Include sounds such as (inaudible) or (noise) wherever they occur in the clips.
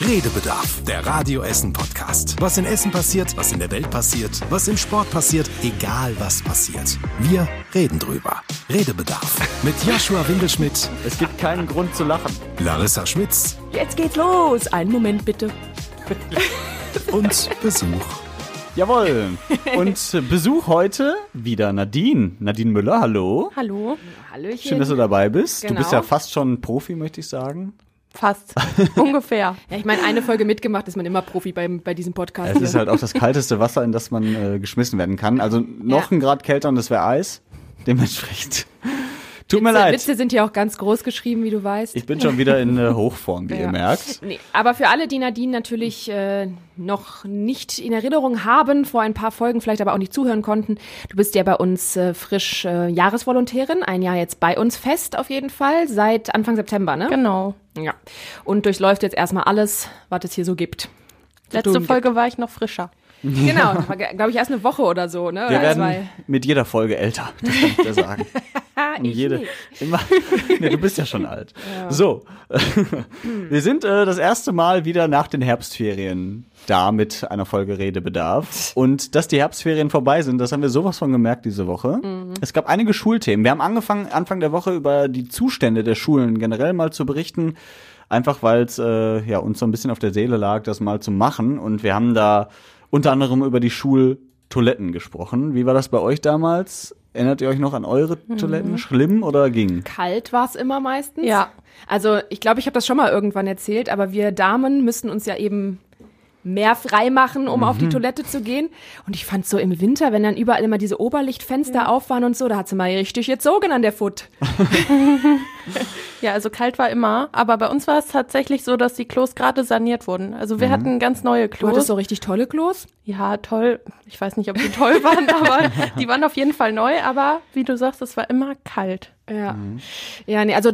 Redebedarf, der Radio Essen Podcast. Was in Essen passiert, was in der Welt passiert, was im Sport passiert, egal was passiert. Wir reden drüber. Redebedarf mit Joshua Windelschmidt, Es gibt keinen Grund zu lachen. Larissa Schmitz Jetzt geht's los. Einen Moment bitte. und Besuch. Jawohl. Und Besuch heute wieder Nadine. Nadine Müller, hallo. Hallo. Hallöchen. Schön, dass du dabei bist. Du Genau. bist ja fast schon Profi, möchte ich sagen. Fast. (laughs) Ungefähr. Ja, ich meine, eine Folge mitgemacht ist man immer Profi beim, bei diesem Podcast. Es ist halt auch das (laughs) kalteste Wasser, in das man äh, geschmissen werden kann. Also noch Ja. ein Grad kälter und das wäre Eis. Dementsprechend. Tut mir Witze, leid. Witze sind ja auch ganz groß geschrieben, wie du weißt. Ich bin schon wieder in äh, Hochform, wie ihr Ja. merkt. Nee, aber für alle, die Nadine natürlich äh, noch nicht in Erinnerung haben, vor ein paar Folgen vielleicht aber auch nicht zuhören konnten, du bist ja bei uns äh, frisch äh, Jahresvolontärin, ein Jahr jetzt bei uns fest auf jeden Fall, seit Anfang September, ne? Genau. Ja. Und durchläuft jetzt erstmal alles, was es hier so gibt. Letzte Folge war ich noch frischer. (laughs) Genau, glaube ich, erst eine Woche oder so, ne? Wir Oder werden zwei. mit jeder Folge älter, (laughs) das kann ich dir sagen. Ich jede, nicht. immer, nee, du bist ja schon alt. (laughs) So, wir sind äh, das erste Mal wieder nach den Herbstferien da mit einer Folge Redebedarf. Und dass die Herbstferien vorbei sind, das haben wir sowas von gemerkt diese Woche. Es gab einige Schulthemen. Wir haben angefangen, Anfang der Woche über die Zustände der Schulen generell mal zu berichten. Einfach weil es äh, ja, uns so ein bisschen auf der Seele lag, das mal zu machen. Und wir haben da unter anderem über die Schultoiletten gesprochen. Wie war das bei euch damals? Erinnert ihr euch noch an eure Toiletten? Schlimm oder ging? Kalt war es immer meistens. Ja. Also ich glaube, ich habe das schon mal irgendwann erzählt, aber wir Damen müssen uns ja eben mehr frei machen, um auf Mhm. die Toilette zu gehen. Und ich fand so im Winter, wenn dann überall immer diese Oberlichtfenster auf waren und so, da hat sie mal richtig gezogen an der Foot. (laughs) Ja, also kalt war immer. Aber bei uns war es tatsächlich so, dass die Klos gerade saniert wurden. Also wir hatten ganz neue Klos. hattest so richtig tolle Klos. Ja, toll. Ich weiß nicht, ob die toll (laughs) waren, aber die waren auf jeden Fall neu. Aber wie du sagst, es war immer kalt. Ja. Ja, nee, also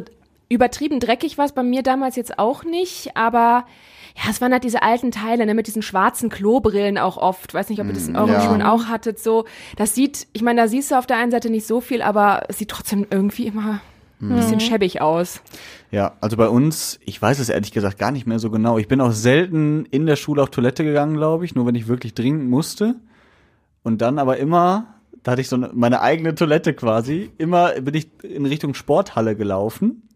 übertrieben dreckig war es bei mir damals jetzt auch nicht, aber ja, es waren halt diese alten Teile, ne, mit diesen schwarzen Klobrillen auch oft. Weiß nicht, ob ihr das in euren Ja. Schulen auch hattet, so. Das sieht, ich meine, da siehst du auf der einen Seite nicht so viel, aber es sieht trotzdem irgendwie immer ein bisschen schäbig aus. Ja, also bei uns, ich weiß es ehrlich gesagt gar nicht mehr so genau. Ich bin auch selten in der Schule auf Toilette gegangen, glaube ich, nur wenn ich wirklich dringend musste. Und dann aber immer, da hatte ich so eine, meine eigene Toilette quasi, immer bin ich in Richtung Sporthalle gelaufen.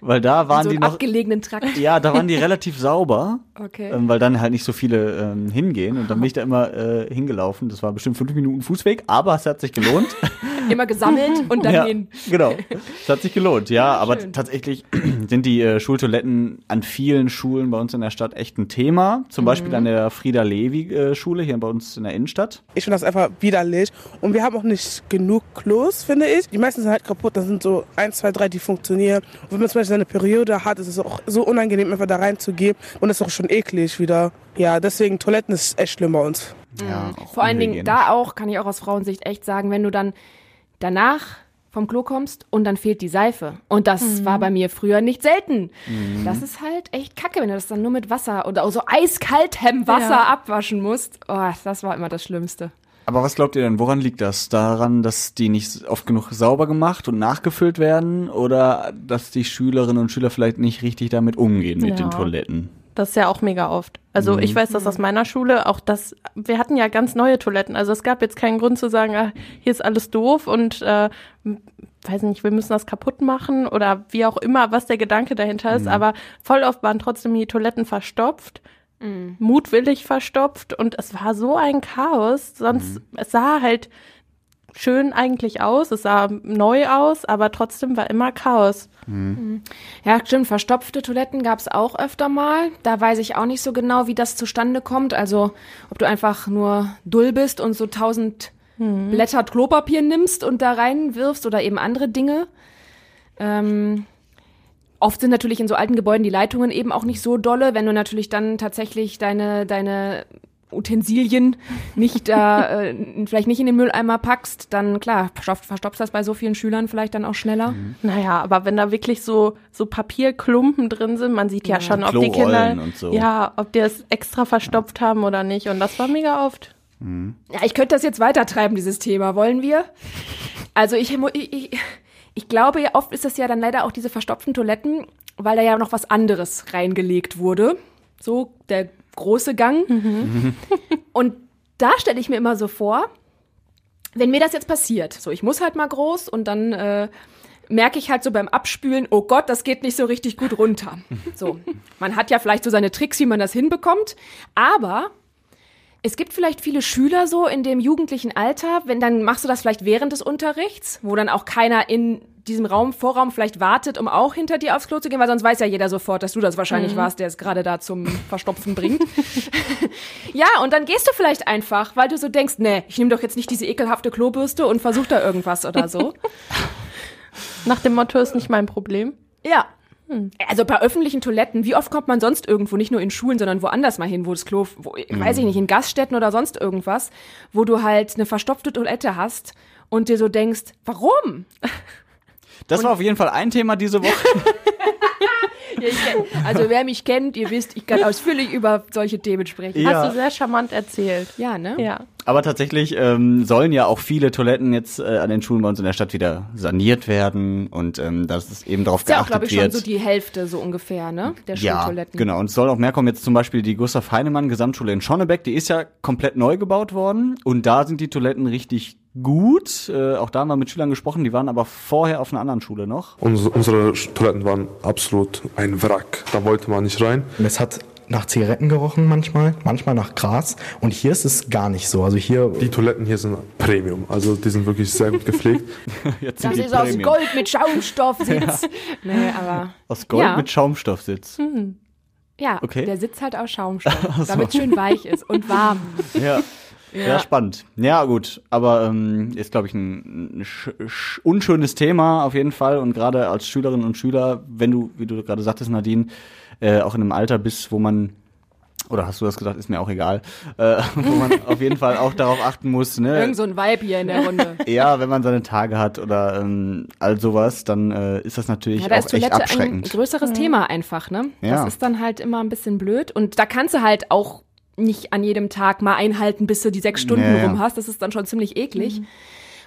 Weil da waren so die noch, abgelegenen Trakt. ja, da waren die relativ sauber. Okay. Ähm, weil dann halt nicht so viele ähm, hingehen. Und dann bin ich da immer äh, hingelaufen. Das war bestimmt fünf Minuten Fußweg, aber es hat sich gelohnt. (laughs) Immer gesammelt (laughs) und dann ja, hin. Genau. Es hat sich gelohnt, ja. aber schön. tatsächlich (clears throat) sind die äh, Schultoiletten an vielen Schulen bei uns in der Stadt echt ein Thema. Zum Beispiel an der Frieda-Levi-Schule hier bei uns in der Innenstadt. Ich finde das einfach widerlich. Und wir haben auch nicht genug Klos, finde ich. Die meisten sind halt kaputt. Da sind so eins, zwei, drei, die funktionieren. Und wenn man zum Beispiel eine Periode hat, ist es auch so unangenehm, einfach da reinzugehen. Und das ist auch schon eklig wieder. Ja, deswegen Toiletten ist echt schlimm bei uns. Ja, auch Vor allen Dingen da auch, kann ich auch aus Frauensicht echt sagen, wenn du dann danach vom Klo kommst und dann fehlt die Seife. Und das war bei mir früher nicht selten. Das ist halt echt kacke, wenn du das dann nur mit Wasser oder so eiskaltem Wasser Ja. abwaschen musst. Oh, das war immer das Schlimmste. Aber was glaubt ihr denn, woran liegt das? Daran, dass die nicht oft genug sauber gemacht und nachgefüllt werden? Oder dass die Schülerinnen und Schüler vielleicht nicht richtig damit umgehen mit Ja. den Toiletten? Das ist ja auch mega oft. Also ich weiß das aus meiner Schule, auch das, wir hatten ja ganz neue Toiletten. Also es gab jetzt keinen Grund zu sagen, ah, hier ist alles doof und äh, weiß nicht, wir müssen das kaputt machen oder wie auch immer, was der Gedanke dahinter ist. Aber voll oft waren trotzdem die Toiletten verstopft. mutwillig verstopft und es war so ein Chaos. Sonst, es sah halt schön eigentlich aus, es sah neu aus, aber trotzdem war immer Chaos. Ja, stimmt. Verstopfte Toiletten gab es auch öfter mal. Da weiß ich auch nicht so genau, wie das zustande kommt. Also, ob du einfach nur dull bist und so tausend Blätter Klopapier nimmst und da reinwirfst oder eben andere Dinge. Ähm, oft sind natürlich in so alten Gebäuden die Leitungen eben auch nicht so dolle. Wenn du natürlich dann tatsächlich deine, deine Utensilien nicht da, äh, vielleicht nicht in den Mülleimer packst, dann klar, verstopft, verstopfst das bei so vielen Schülern vielleicht dann auch schneller. Naja, aber wenn da wirklich so, so Papierklumpen drin sind, man sieht ja, schon, ob die Kinder, und so. ja, ob die es extra verstopft haben oder nicht. Und das war mega oft. Ja, ich könnte das jetzt weitertreiben, dieses Thema. Wollen wir? Also ich, ich, ich, ich glaube, ja, oft ist das ja dann leider auch diese verstopften Toiletten, weil da ja noch was anderes reingelegt wurde. so der große Gang. Und da stelle ich mir immer so vor, wenn mir das jetzt passiert, so ich muss halt mal groß und dann äh, merke ich halt so beim Abspülen, oh Gott, das geht nicht so richtig gut runter. So, man hat ja vielleicht so seine Tricks, wie man das hinbekommt, aber es gibt vielleicht viele Schüler so in dem jugendlichen Alter, wenn dann machst du das vielleicht während des Unterrichts, wo dann auch keiner in diesem Raum, Vorraum vielleicht wartet, um auch hinter dir aufs Klo zu gehen, weil sonst weiß ja jeder sofort, dass du das wahrscheinlich warst, der es gerade da zum Verstopfen bringt. (laughs) ja, und dann gehst du vielleicht einfach, weil du so denkst, nee, ich nehme doch jetzt nicht diese ekelhafte Klobürste und versuch da irgendwas oder so. (laughs) Nach dem Motto ist nicht mein Problem. Ja. Also bei öffentlichen Toiletten, wie oft kommt man sonst irgendwo, nicht nur in Schulen, sondern woanders mal hin, wo das Klo, wo, weiß ich nicht, in Gaststätten oder sonst irgendwas, wo du halt eine verstopfte Toilette hast und dir so denkst, warum? Das war auf jeden Fall ein Thema diese Woche. (laughs) Ja, kenn, also wer mich kennt, ihr wisst, ich kann ausführlich über solche Themen sprechen. Ja. Hast du sehr charmant erzählt. Ja, ne? Ja. Aber tatsächlich ähm, sollen ja auch viele Toiletten jetzt äh, an den Schulen bei uns in der Stadt wieder saniert werden und ähm, dass es eben darauf Ist ja auch, geachtet glaube ich, schon wird. so die Hälfte so ungefähr, ne? Der ja, Schultoiletten. genau. Und es soll auch mehr kommen. Jetzt zum Beispiel die Gustav Heinemann Gesamtschule in Schonnebeck, die ist ja komplett neu gebaut worden. Und da sind die Toiletten richtig gut. Äh, auch da haben wir mit Schülern gesprochen, die waren aber vorher auf einer anderen Schule noch. Uns, unsere Toiletten waren absolut ein Wrack. Da wollte man nicht rein. Es hat nach Zigaretten gerochen manchmal, manchmal nach Gras. Und hier ist es gar nicht so. Also hier Die Toiletten hier sind Premium. Also die sind wirklich sehr gut gepflegt. (laughs) Jetzt Das sind die ist aus Premium. Gold mit Schaumstoffsitz. (laughs) Nee, aber Aus Gold Ja. mit Schaumstoffsitz. ja, Okay. der Sitz halt aus Schaumstoff, (laughs) damit schön weich ist und warm. Ja. Ja. spannend. Ja, gut. Aber ähm, ist, glaube ich, ein, ein sch sch unschönes Thema auf jeden Fall. Und gerade als Schülerinnen und Schüler, wenn du, wie du gerade sagtest, Nadine, äh, auch in einem Alter bist, wo man oder hast du das gesagt, ist mir auch egal, äh, (laughs) wo man auf jeden Fall auch darauf achten muss, ne? Irgend so ein Vibe hier in der Runde. (laughs) Ja, wenn man seine Tage hat oder ähm, all sowas, dann äh, ist das natürlich Ja, da auch ist echt Toilette ein abschreckend. größeres Thema einfach, ne? Ja. Das ist dann halt immer ein bisschen blöd. Und da kannst du halt auch nicht an jedem Tag mal einhalten, bis du die sechs Stunden Ja, ja. rum hast. Das ist dann schon ziemlich eklig.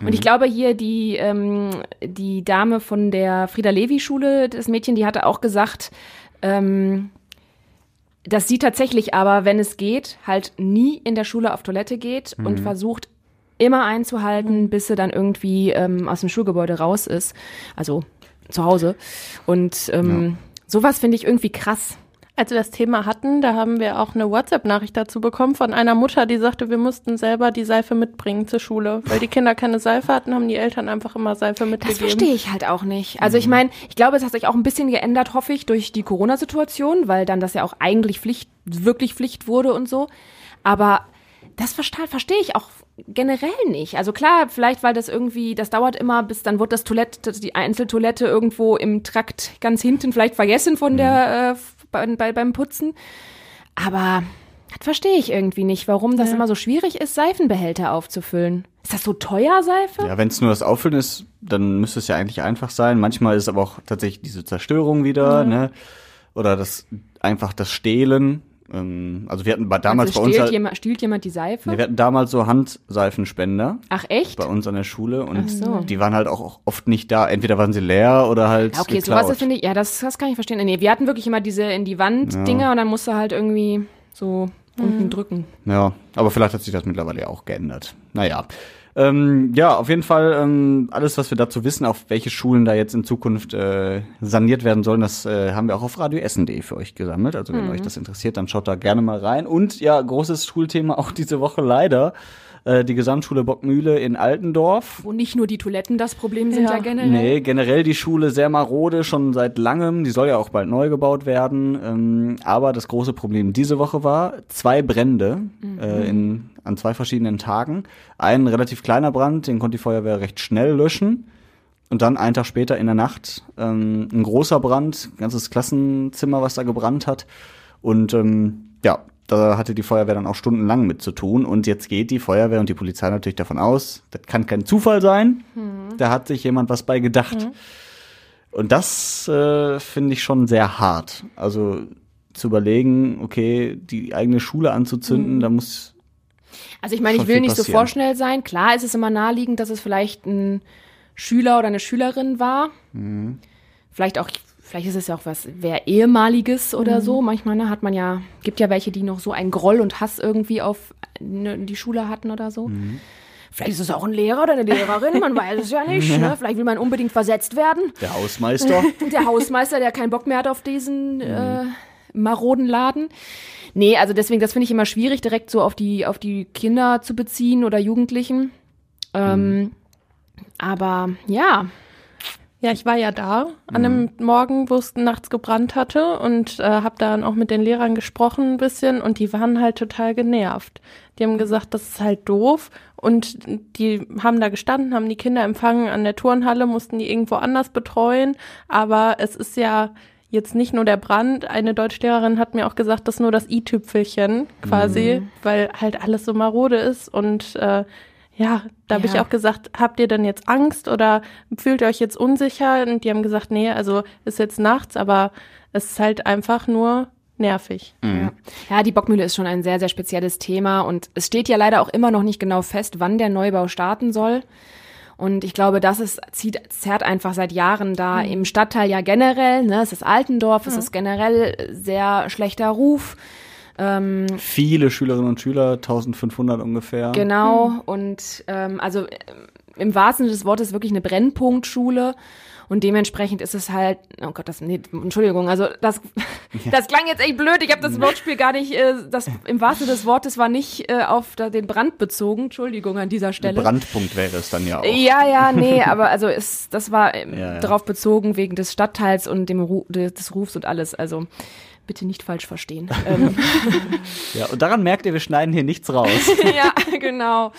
Und ich glaube hier die, ähm, die Dame von der Frieda Levi Schule, das Mädchen, die hatte auch gesagt, ähm, dass sie tatsächlich aber, wenn es geht, halt nie in der Schule auf Toilette geht und versucht immer einzuhalten, bis sie dann irgendwie ähm, aus dem Schulgebäude raus ist. Also zu Hause. Und ähm, sowas finde ich irgendwie krass. Als wir das Thema hatten, da haben wir auch eine WhatsApp-Nachricht dazu bekommen von einer Mutter, die sagte, wir mussten selber die Seife mitbringen zur Schule. Weil die Kinder keine Seife hatten, haben die Eltern einfach immer Seife Das mitgegeben. verstehe ich halt auch nicht. Also ich meine, ich glaube, es hat sich auch ein bisschen geändert, hoffe ich, durch die Corona-Situation, weil dann das ja auch eigentlich Pflicht, wirklich Pflicht wurde und so. Aber das verstehe verstehe ich auch generell nicht. Also klar, vielleicht, weil das irgendwie, das dauert immer, bis dann wird das Toilette, das- die Einzeltoilette irgendwo im Trakt ganz hinten vielleicht vergessen von der, äh, bei, bei, beim Putzen. Aber das verstehe ich irgendwie nicht, warum das immer so schwierig ist, Seifenbehälter aufzufüllen. Ist das so teuer, Seife? Ja, wenn es nur das Auffüllen ist, dann müsste es ja eigentlich einfach sein. Manchmal ist es aber auch tatsächlich diese Zerstörung wieder, ne? Oder das einfach das Stehlen. Ähm, also wir hatten bei, damals also bei uns halt, jemand, stiehlt jemand die Seife? nee, wir hatten damals so Handseifenspender Ach echt? bei uns an der Schule und so. die waren halt auch oft nicht da. Entweder waren sie leer oder halt Ja, okay, geklaut. sowas das finde ich, ja, das, das kann ich verstehen. Nee, wir hatten wirklich immer diese in die Wand Dinger und dann musst du halt irgendwie so unten drücken. Ja, aber vielleicht hat sich das mittlerweile ja auch geändert. Naja. Ähm, ja, auf jeden Fall ähm, alles, was wir dazu wissen, auf welche Schulen da jetzt in Zukunft äh, saniert werden sollen, das äh, haben wir auch auf radioessen.de für euch gesammelt. Also wenn euch das interessiert, dann schaut da gerne mal rein. Und ja, großes Schulthema auch diese Woche leider. Äh, die Gesamtschule Bockmühle in Altendorf. Wo nicht nur die Toiletten das Problem sind ja, Ja. generell. Nee, generell die Schule sehr marode, schon seit langem. Die soll ja auch bald neu gebaut werden. Ähm, aber das große Problem diese Woche war zwei Brände äh, in, an zwei verschiedenen Tagen. Ein relativ kleiner Brand, den konnte die Feuerwehr recht schnell löschen. Und dann einen Tag später in der Nacht ähm, ein großer Brand, ganzes Klassenzimmer, was da gebrannt hat. Und ähm, ja, da hatte die Feuerwehr dann auch stundenlang mit zu tun. Und jetzt geht die Feuerwehr und die Polizei natürlich davon aus, das kann kein Zufall sein. Da hat sich jemand was bei gedacht. Und das äh, finde ich schon sehr hart. Also zu überlegen, okay, die eigene Schule anzuzünden, da muss Also ich meine, ich will nicht so passieren. vorschnell sein. Klar ist es immer naheliegend, dass es vielleicht ein Schüler oder eine Schülerin war. Mhm. Vielleicht auch vielleicht ist es ja auch was, wer ehemaliges oder so. Manchmal ne, hat man ja, gibt ja welche, die noch so einen Groll und Hass irgendwie auf ne, die Schule hatten oder so. Vielleicht ist es auch ein Lehrer oder eine Lehrerin, man weiß es ja (laughs) nicht. Ne? Vielleicht will man unbedingt versetzt werden. Der Hausmeister. (laughs) Der Hausmeister, der keinen Bock mehr hat auf diesen äh, maroden Laden. Nee, also deswegen, das finde ich immer schwierig, direkt so auf die, auf die Kinder zu beziehen oder Jugendlichen. Ähm, Aber ja, Ja, ich war ja da an einem Morgen, wo es nachts gebrannt hatte und äh, habe dann auch mit den Lehrern gesprochen ein bisschen und die waren halt total genervt. Die haben gesagt, das ist halt doof und die haben da gestanden, haben die Kinder empfangen an der Turnhalle, mussten die irgendwo anders betreuen, aber es ist ja jetzt nicht nur der Brand. Eine Deutschlehrerin hat mir auch gesagt, das ist nur das i-Tüpfelchen quasi, weil halt alles so marode ist und äh, ja, da habe ich auch gesagt, habt ihr denn jetzt Angst oder fühlt ihr euch jetzt unsicher? Und die haben gesagt, nee, also ist jetzt nachts, aber es ist halt einfach nur nervig. Ja. ja, die Bockmühle ist schon ein sehr, sehr spezielles Thema und es steht ja leider auch immer noch nicht genau fest, wann der Neubau starten soll. Und ich glaube, das ist, zieht, zerrt einfach seit Jahren da im Stadtteil ja generell, ne, es ist Altendorf, es ist generell sehr schlechter Ruf. Ähm, Viele Schülerinnen und Schüler, 1500 ungefähr. Genau, und ähm, also ähm, im wahrsten Sinne des Wortes wirklich eine Brennpunktschule. Und dementsprechend ist es halt, oh Gott, das, nee, Entschuldigung, also das, (laughs) das klang jetzt echt blöd. Ich habe das Wortspiel gar nicht, äh, das im wahrsten Sinne des Wortes war nicht äh, auf da, den Brand bezogen. Entschuldigung an dieser Stelle. Brandpunkt wäre es dann ja auch. Ja, ja, nee, aber also es, das war ähm, Ja, ja. darauf bezogen wegen des Stadtteils und dem Ru des, des Rufs und alles. Also bitte nicht falsch verstehen. (laughs) ähm, Ja, und daran merkt ihr, wir schneiden hier nichts raus. (laughs) ja, genau.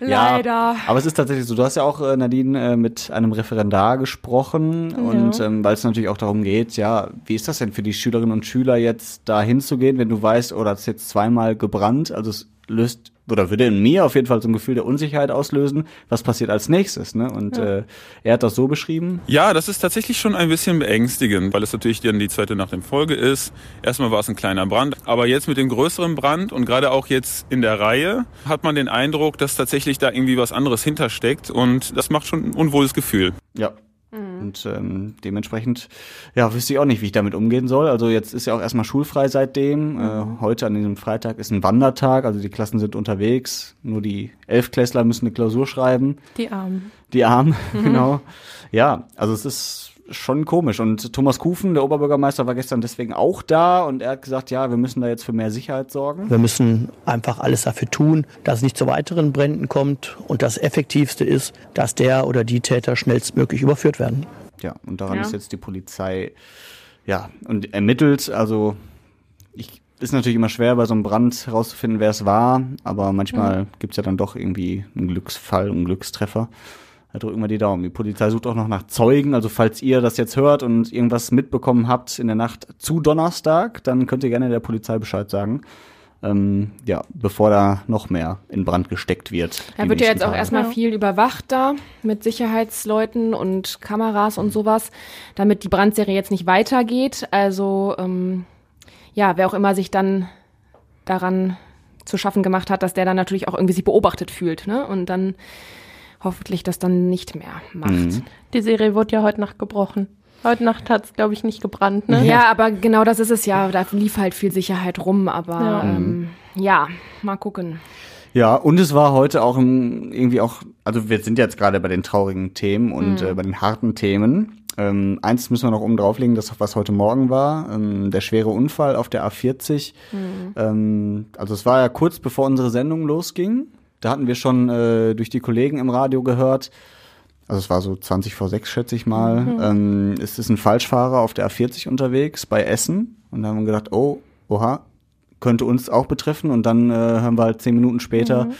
Leider. Ja, aber es ist tatsächlich so, du hast ja auch, äh, Nadine, äh, mit einem Referendar gesprochen und ähm, weil es natürlich auch darum geht, ja, wie ist das denn für die Schülerinnen und Schüler jetzt da hinzugehen, wenn du weißt, oh, das ist jetzt zweimal gebrannt, also es löst oder würde in mir auf jeden Fall so ein Gefühl der Unsicherheit auslösen, was passiert als nächstes, ne? Und äh, er hat das so beschrieben. Ja, das ist tatsächlich schon ein bisschen beängstigend, weil es natürlich dann die zweite Nacht in Folge ist. Erstmal war es ein kleiner Brand, aber jetzt mit dem größeren Brand und gerade auch jetzt in der Reihe hat man den Eindruck, dass tatsächlich da irgendwie was anderes hintersteckt und das macht schon ein unwohles Gefühl. Ja. Und ähm, dementsprechend, ja, wüsste ich auch nicht, wie ich damit umgehen soll. Also jetzt ist ja auch erstmal schulfrei seitdem. Äh, heute an diesem Freitag ist ein Wandertag, also die Klassen sind unterwegs. Nur die Elfklässler müssen eine Klausur schreiben. Die Armen. Die Armen, (laughs) genau. Ja, also es ist schon komisch. Und Thomas Kufen, der Oberbürgermeister, war gestern deswegen auch da und er hat gesagt, ja, wir müssen da jetzt für mehr Sicherheit sorgen. Wir müssen einfach alles dafür tun, dass es nicht zu weiteren Bränden kommt. Und das Effektivste ist, dass der oder die Täter schnellstmöglich überführt werden. Ja, und daran Ja. ist jetzt die Polizei, ja, und ermittelt. Also, ich, ist natürlich immer schwer, bei so einem Brand herauszufinden, wer es war, aber manchmal gibt's ja dann doch irgendwie einen Glücksfall, einen Glückstreffer. Da drücken wir die Daumen. Die Polizei sucht auch noch nach Zeugen, also falls ihr das jetzt hört und irgendwas mitbekommen habt in der Nacht zu Donnerstag, dann könnt ihr gerne der Polizei Bescheid sagen. Ähm, ja, bevor da noch mehr in Brand gesteckt wird. Da wird ja jetzt auch Tage. erstmal viel überwacht da mit Sicherheitsleuten und Kameras und sowas, damit die Brandserie jetzt nicht weitergeht. Also ähm, ja, wer auch immer sich dann daran zu schaffen gemacht hat, dass der dann natürlich auch irgendwie sich beobachtet fühlt, ne? Und dann hoffentlich das dann nicht mehr macht. Mhm. Die Serie wurde ja heute Nacht gebrochen. Heute Nacht hat es, glaube ich, nicht gebrannt, ne? Ja, aber genau das ist es ja. Da lief halt viel Sicherheit rum, aber Ja. ähm, ja mal gucken. Ja, und es war heute auch irgendwie auch, also wir sind jetzt gerade bei den traurigen Themen und äh, bei den harten Themen. Ähm, eins müssen wir noch oben drauflegen, das was heute Morgen war, ähm, der schwere Unfall auf der A40. Ähm, also es war ja kurz bevor unsere Sendung losging. Da hatten wir schon äh, durch die Kollegen im Radio gehört, also es war so 20 vor 6, schätze ich mal, ähm, es ist ein Falschfahrer auf der A40 unterwegs bei Essen. Und da haben wir gedacht, oh, oha, könnte uns auch betreffen. Und dann äh, hören wir halt zehn Minuten später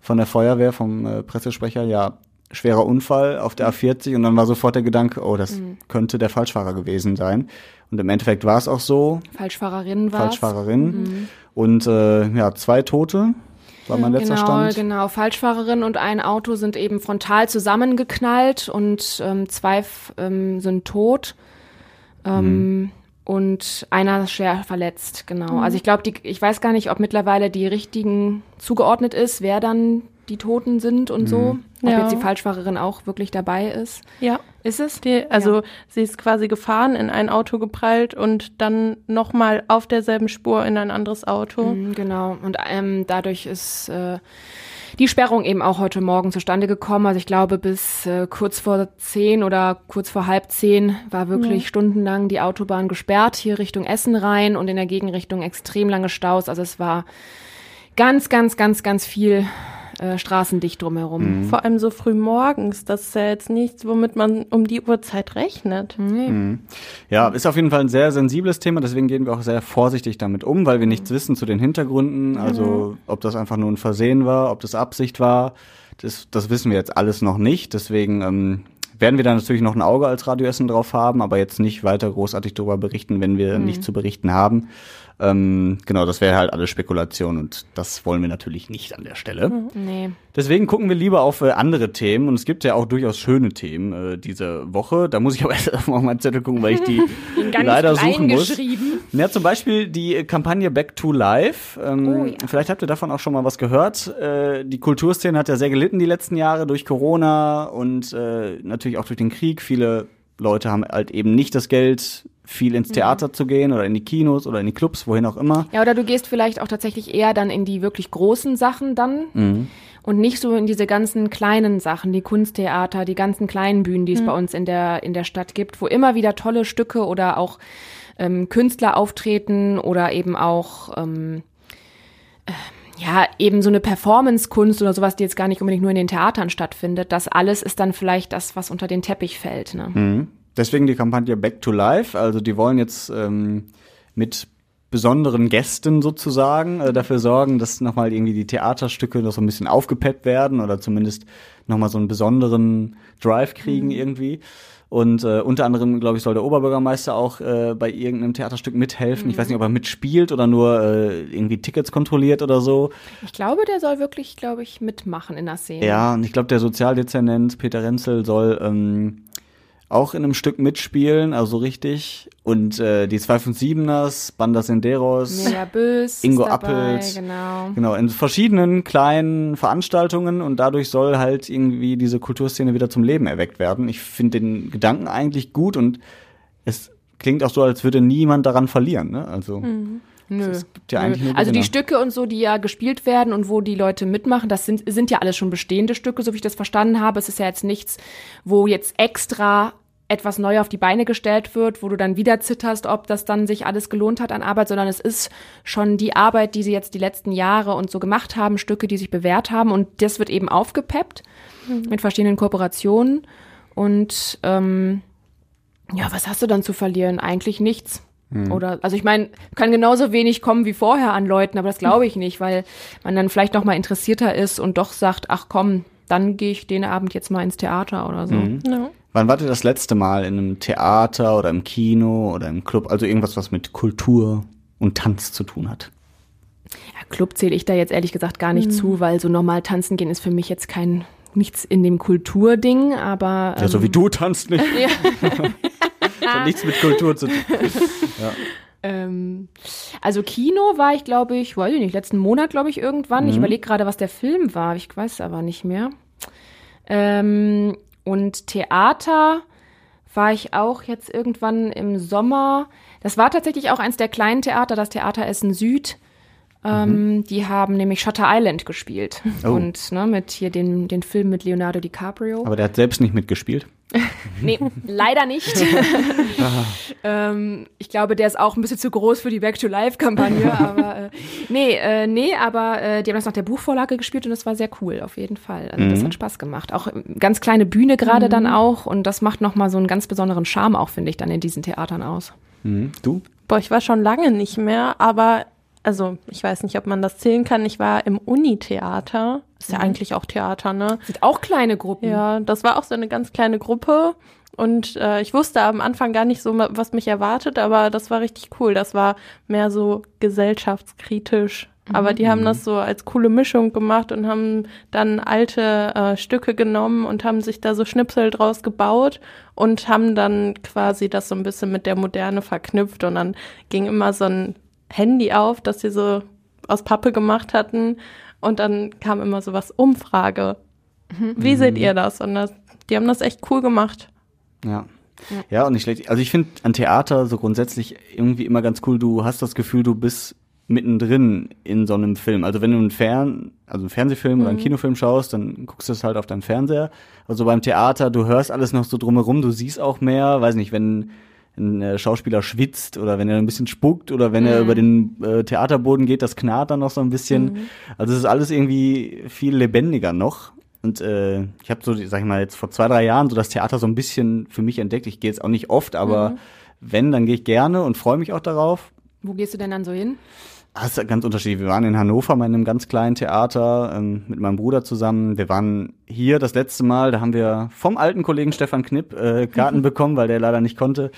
von der Feuerwehr, vom äh, Pressesprecher, ja, schwerer Unfall auf der A40. Und dann war sofort der Gedanke, oh, das könnte der Falschfahrer gewesen sein. Und im Endeffekt war es auch so, Falschfahrerin war Falschfahrerin. Und äh, ja, zwei Tote war mein letzter genau, Stand. Genau, Falschfahrerin und ein Auto sind eben frontal zusammengeknallt und ähm, zwei ähm, sind tot. Ähm, Und einer schwer verletzt, genau. Also ich glaube, ich weiß gar nicht, ob mittlerweile die richtigen zugeordnet ist, wer dann die Toten sind und so. Ob Ja. jetzt die Falschfahrerin auch wirklich dabei ist. Ja. Ist es? Die, also sie ist quasi gefahren, in ein Auto geprallt und dann nochmal auf derselben Spur in ein anderes Auto. Mhm, Genau. Und ähm, dadurch ist äh, die Sperrung eben auch heute Morgen zustande gekommen. Also ich glaube, bis äh, kurz vor zehn oder kurz vor halb zehn war wirklich stundenlang die Autobahn gesperrt, hier Richtung Essen rein und in der Gegenrichtung extrem lange Staus. Also es war ganz, ganz, ganz, ganz viel äh, straßendicht drumherum. Vor allem so früh morgens. Das ist ja jetzt nichts, womit man um die Uhrzeit rechnet. Ja, ist auf jeden Fall ein sehr sensibles Thema, deswegen gehen wir auch sehr vorsichtig damit um, weil wir nichts wissen zu den Hintergründen, also ob das einfach nur ein Versehen war, ob das Absicht war, das, das wissen wir jetzt alles noch nicht, deswegen ähm, werden wir da natürlich noch ein Auge als Radioessen drauf haben, aber jetzt nicht weiter großartig darüber berichten, wenn wir nichts zu berichten haben. Ähm, genau, das wäre halt alles Spekulation und das wollen wir natürlich nicht an der Stelle. Nee. Deswegen gucken wir lieber auf äh, andere Themen und es gibt ja auch durchaus schöne Themen äh, diese Woche. Da muss ich (laughs) aber erst auf meinen Zettel gucken, weil ich die (laughs) leider suchen muss. Ja, zum Beispiel die Kampagne Back to Life. Ähm, Oh ja. Vielleicht habt ihr davon auch schon mal was gehört. Äh, die Kulturszene hat ja sehr gelitten die letzten Jahre durch Corona und äh, natürlich auch durch den Krieg. Viele Leute haben halt eben nicht das Geld, viel ins Theater zu gehen oder in die Kinos oder in die Clubs, wohin auch immer. Ja, oder du gehst vielleicht auch tatsächlich eher dann in die wirklich großen Sachen dann und nicht so in diese ganzen kleinen Sachen, die Kunsttheater, die ganzen kleinen Bühnen, die es bei uns in der, in der Stadt gibt, wo immer wieder tolle Stücke oder auch ähm, Künstler auftreten oder eben auch ähm, äh, ja, eben so eine Performance-Kunst oder sowas, die jetzt gar nicht unbedingt nur in den Theatern stattfindet. Das alles ist dann vielleicht das, was unter den Teppich fällt. Ne? Deswegen die Kampagne Back to Life. Also die wollen jetzt ähm, mit besonderen Gästen sozusagen äh, dafür sorgen, dass nochmal irgendwie die Theaterstücke noch so ein bisschen aufgepeppt werden oder zumindest nochmal so einen besonderen Drive kriegen irgendwie. Und äh, unter anderem, glaube ich, soll der Oberbürgermeister auch äh, bei irgendeinem Theaterstück mithelfen. Ich weiß nicht, ob er mitspielt oder nur äh, irgendwie Tickets kontrolliert oder so. Ich glaube, der soll wirklich, glaube ich, mitmachen in der Szene. Ja, und ich glaube, der Sozialdezernent Peter Renzel soll ähm, auch in einem Stück mitspielen, also richtig. Und äh, die 257ers, Banda Senderos, Bös. Ingo dabei, Appelt. Genau. genau, in verschiedenen kleinen Veranstaltungen und dadurch soll halt irgendwie diese Kulturszene wieder zum Leben erweckt werden. Ich finde den Gedanken eigentlich gut und es klingt auch so, als würde niemand daran verlieren. Ne? Also Nö. es gibt ja eigentlich nur Also die. Stücke und so, die ja gespielt werden und wo die Leute mitmachen, das sind, sind ja alles schon bestehende Stücke, so wie ich das verstanden habe. Es ist ja jetzt nichts, wo jetzt extra etwas neu auf die Beine gestellt wird, wo du dann wieder zitterst, ob das dann sich alles gelohnt hat an Arbeit, sondern es ist schon die Arbeit, die sie jetzt die letzten Jahre und so gemacht haben, Stücke, die sich bewährt haben und das wird eben aufgepeppt mit verschiedenen Kooperationen und ähm, ja, was hast du dann zu verlieren? Eigentlich nichts. Oder, also ich meine, kann genauso wenig kommen wie vorher an Leuten, aber das glaube ich nicht, weil man dann vielleicht noch mal interessierter ist und doch sagt, ach komm, dann gehe ich den Abend jetzt mal ins Theater oder so. Ja. Wann wart ihr das letzte Mal in einem Theater oder im Kino oder im Club? Also irgendwas, was mit Kultur und Tanz zu tun hat. Ja, Club zähle ich da jetzt ehrlich gesagt gar nicht zu, weil so normal tanzen gehen ist für mich jetzt kein nichts in dem Kulturding, aber Ja, so ähm, wie du tanzt nicht. (laughs) das (laughs) hat nichts mit Kultur zu tun. Ähm, also Kino war ich, glaube ich, weiß ich nicht, letzten Monat, glaube ich, irgendwann. Ich überlege gerade, was der Film war. Ich weiß aber nicht mehr. Ähm, und Theater war ich auch jetzt irgendwann im Sommer. Das war tatsächlich auch eins der kleinen Theater, das Theater Essen Süd. Ähm, Die haben nämlich Shutter Island gespielt. Oh. Und ne, mit hier den, den Film mit Leonardo DiCaprio. Aber der hat selbst nicht mitgespielt. (laughs) Nee, leider nicht. (laughs) ähm, ich glaube, der ist auch ein bisschen zu groß für die Back to Life-Kampagne. (laughs) aber äh, nee, äh, nee, aber äh, die haben das nach der Buchvorlage gespielt und das war sehr cool, auf jeden Fall. Also das hat Spaß gemacht. Auch ähm, ganz kleine Bühne gerade dann auch und das macht nochmal so einen ganz besonderen Charme auch, finde ich, dann in diesen Theatern aus. Mhm. Du? Boah, ich war schon lange nicht mehr, aber also ich weiß nicht, ob man das zählen kann. Ich war im Uni-Theater. Ist ja eigentlich auch Theater, ne? Sind auch kleine Gruppen. Ja, das war auch so eine ganz kleine Gruppe. Und äh, ich wusste am Anfang gar nicht so, was mich erwartet, aber das war richtig cool. Das war mehr so gesellschaftskritisch. Aber die haben das so als coole Mischung gemacht und haben dann alte äh, Stücke genommen und haben sich da so Schnipsel draus gebaut und haben dann quasi das so ein bisschen mit der Moderne verknüpft. Und dann ging immer so ein Handy auf, das sie so aus Pappe gemacht hatten. Und dann kam immer sowas Umfrage. Wie seht ihr das? Und das, die haben das echt cool gemacht. Ja. Ja, und nicht schlecht. Also ich finde an Theater so grundsätzlich irgendwie immer ganz cool, du hast das Gefühl, du bist mittendrin in so einem Film. Also wenn du einen Fern, also einen Fernsehfilm oder einen Kinofilm schaust, dann guckst du es halt auf deinem Fernseher. Also beim Theater, du hörst alles noch so drumherum, du siehst auch mehr, weiß nicht, wenn ein äh, Schauspieler schwitzt oder wenn er ein bisschen spuckt oder wenn er über den äh, Theaterboden geht, das knarrt dann noch so ein bisschen. Also es ist alles irgendwie viel lebendiger noch. Und äh, ich habe so, sag ich mal, jetzt vor zwei, drei Jahren so das Theater so ein bisschen für mich entdeckt. Ich gehe jetzt auch nicht oft, aber wenn, dann gehe ich gerne und freue mich auch darauf. Wo gehst du denn dann so hin? Das ist ganz unterschiedlich. Wir waren in Hannover mal in einem ganz kleinen Theater ähm, mit meinem Bruder zusammen. Wir waren hier das letzte Mal, da haben wir vom alten Kollegen Stefan Knipp äh, Karten (laughs) bekommen, weil der leider nicht konnte,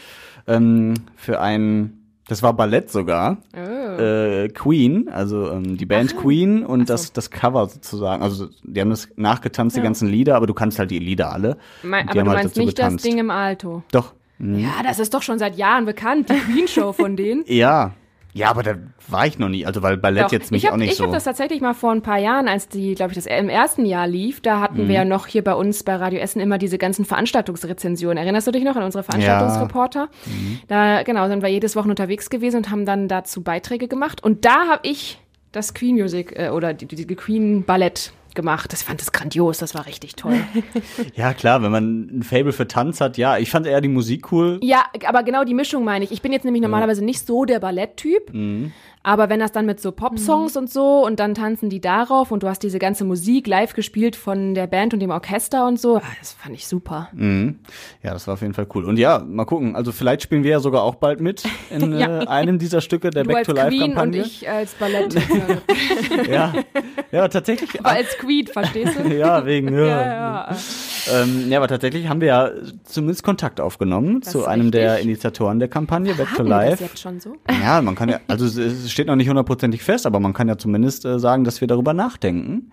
ähm, für ein, das war Ballett sogar, äh, Queen, also ähm, die Band Queen und das, das Cover sozusagen. Also die haben das nachgetanzt, die ganzen Lieder, aber du kannst halt die Lieder alle. Mein, aber du halt meinst nicht getanzt. das Ding im Alto. Doch. Mhm. Ja, das ist doch schon seit Jahren bekannt, die Queen-Show von denen. (laughs) Ja. Ja, aber da war ich noch nie, also weil Ballett Doch, jetzt mich ich hab, auch nicht ich so. habe das tatsächlich mal vor ein paar Jahren, als die, glaube ich, das im ersten Jahr lief, da hatten Mhm. wir ja noch hier bei uns bei Radio Essen immer diese ganzen Veranstaltungsrezensionen. Erinnerst du dich noch an unsere Veranstaltungsreporter? Mhm. Da, genau, sind wir jedes Wochen unterwegs gewesen und haben dann dazu Beiträge gemacht. Und da habe ich das Queen Music äh, oder die, die Queen Ballett gemacht. Das ich fand das grandios, das war richtig toll. (laughs) Ja, klar, wenn man ein Fable für Tanz hat, ja. Ich fand eher die Musik cool. Ja, aber genau die Mischung meine ich. Ich bin jetzt nämlich normalerweise nicht so der Balletttyp. Mhm. Aber wenn das dann mit so Pop-Songs und so und dann tanzen die darauf und du hast diese ganze Musik live gespielt von der Band und dem Orchester und so, ah, das fand ich super. Mhm. Ja, das war auf jeden Fall cool. Und ja, mal gucken. Also vielleicht spielen wir ja sogar auch bald mit in (laughs) Ja. äh, einem dieser Stücke der Du Back als to Queen und Life-Kampagne. ich als Ballett. (laughs) (laughs) Ja. ja, tatsächlich. aber als Queen, verstehst du? ja, wegen. Ja. Ja, ja. Ähm, ja, aber tatsächlich haben wir ja zumindest Kontakt aufgenommen Das zu einem der richtig. Initiatoren der Kampagne Back to wir das Life. jetzt schon so? Ja, man kann ja, also es- steht noch nicht hundertprozentig fest, aber man kann ja zumindest äh, sagen, dass wir darüber nachdenken,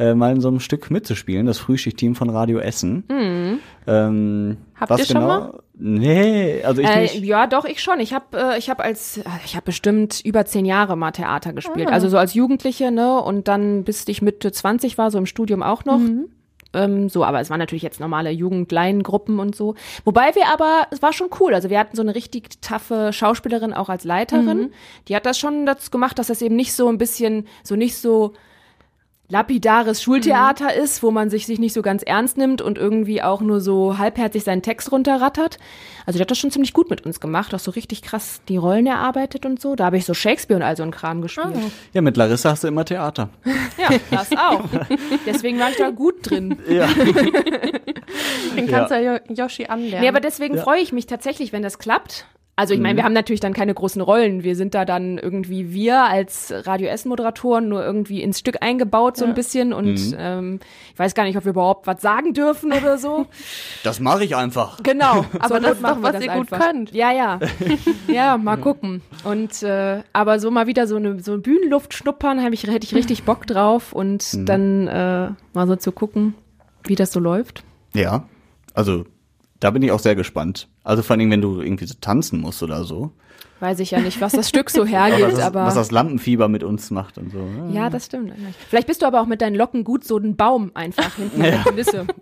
äh, mal in so einem Stück mitzuspielen, das Frühschichtteam von Radio Essen. Ähm, Mhm. Habt was ihr schon genau? mal? Nee, also ich Äh, nicht. ja, doch, ich schon. Ich habe äh, ich hab als, äh, ich habe bestimmt über zehn Jahre mal Theater Ah. gespielt. Also so als Jugendliche, ne? Und dann, bis ich Mitte 20 war, so im Studium auch noch. Ähm, so, aber es waren natürlich jetzt normale Jugendleiengruppen und so. Wobei wir aber, es war schon cool. Also wir hatten so eine richtig taffe Schauspielerin auch als Leiterin. Die hat das schon dazu gemacht, dass das eben nicht so ein bisschen, so nicht so lapidares Schultheater ist, wo man sich, sich nicht so ganz ernst nimmt und irgendwie auch nur so halbherzig seinen Text runterrattert. Also die hat das schon ziemlich gut mit uns gemacht, auch so richtig krass die Rollen erarbeitet und so. Da habe ich so Shakespeare und all so ein Kram gespielt. Ja, mit Larissa hast du immer Theater. (laughs) Ja, das auch. Deswegen war ich da gut drin. Ja. Den kannst du ja Yoshi anlernen. Nee, aber deswegen freue ich mich tatsächlich, wenn das klappt. Also ich meine, wir haben natürlich dann keine großen Rollen. Wir sind da dann irgendwie wir als Radio S-Moderatoren nur irgendwie ins Stück eingebaut so ein bisschen und ähm, ich weiß gar nicht, ob wir überhaupt was sagen dürfen oder so. (laughs) Das mache ich einfach. Genau. (laughs) Aber Zur das machen wir was das ihr gut einfach. könnt. Ja, ja. (laughs) Ja, mal gucken. Und äh, aber so mal wieder so eine so Bühnenluft schnuppern, habe ich hätte ich richtig Bock drauf und dann äh, mal so zu gucken, wie das so läuft. Ja. Also, da bin ich auch sehr gespannt. Also vor allem, wenn du irgendwie so tanzen musst oder so. Weiß ich ja nicht, was das Stück so (laughs) hergibt, das, aber was das Lampenfieber mit uns macht und so. Ja, das stimmt. Vielleicht bist du aber auch mit deinen Locken gut so ein Baum einfach hinten in der Kulisse. (laughs)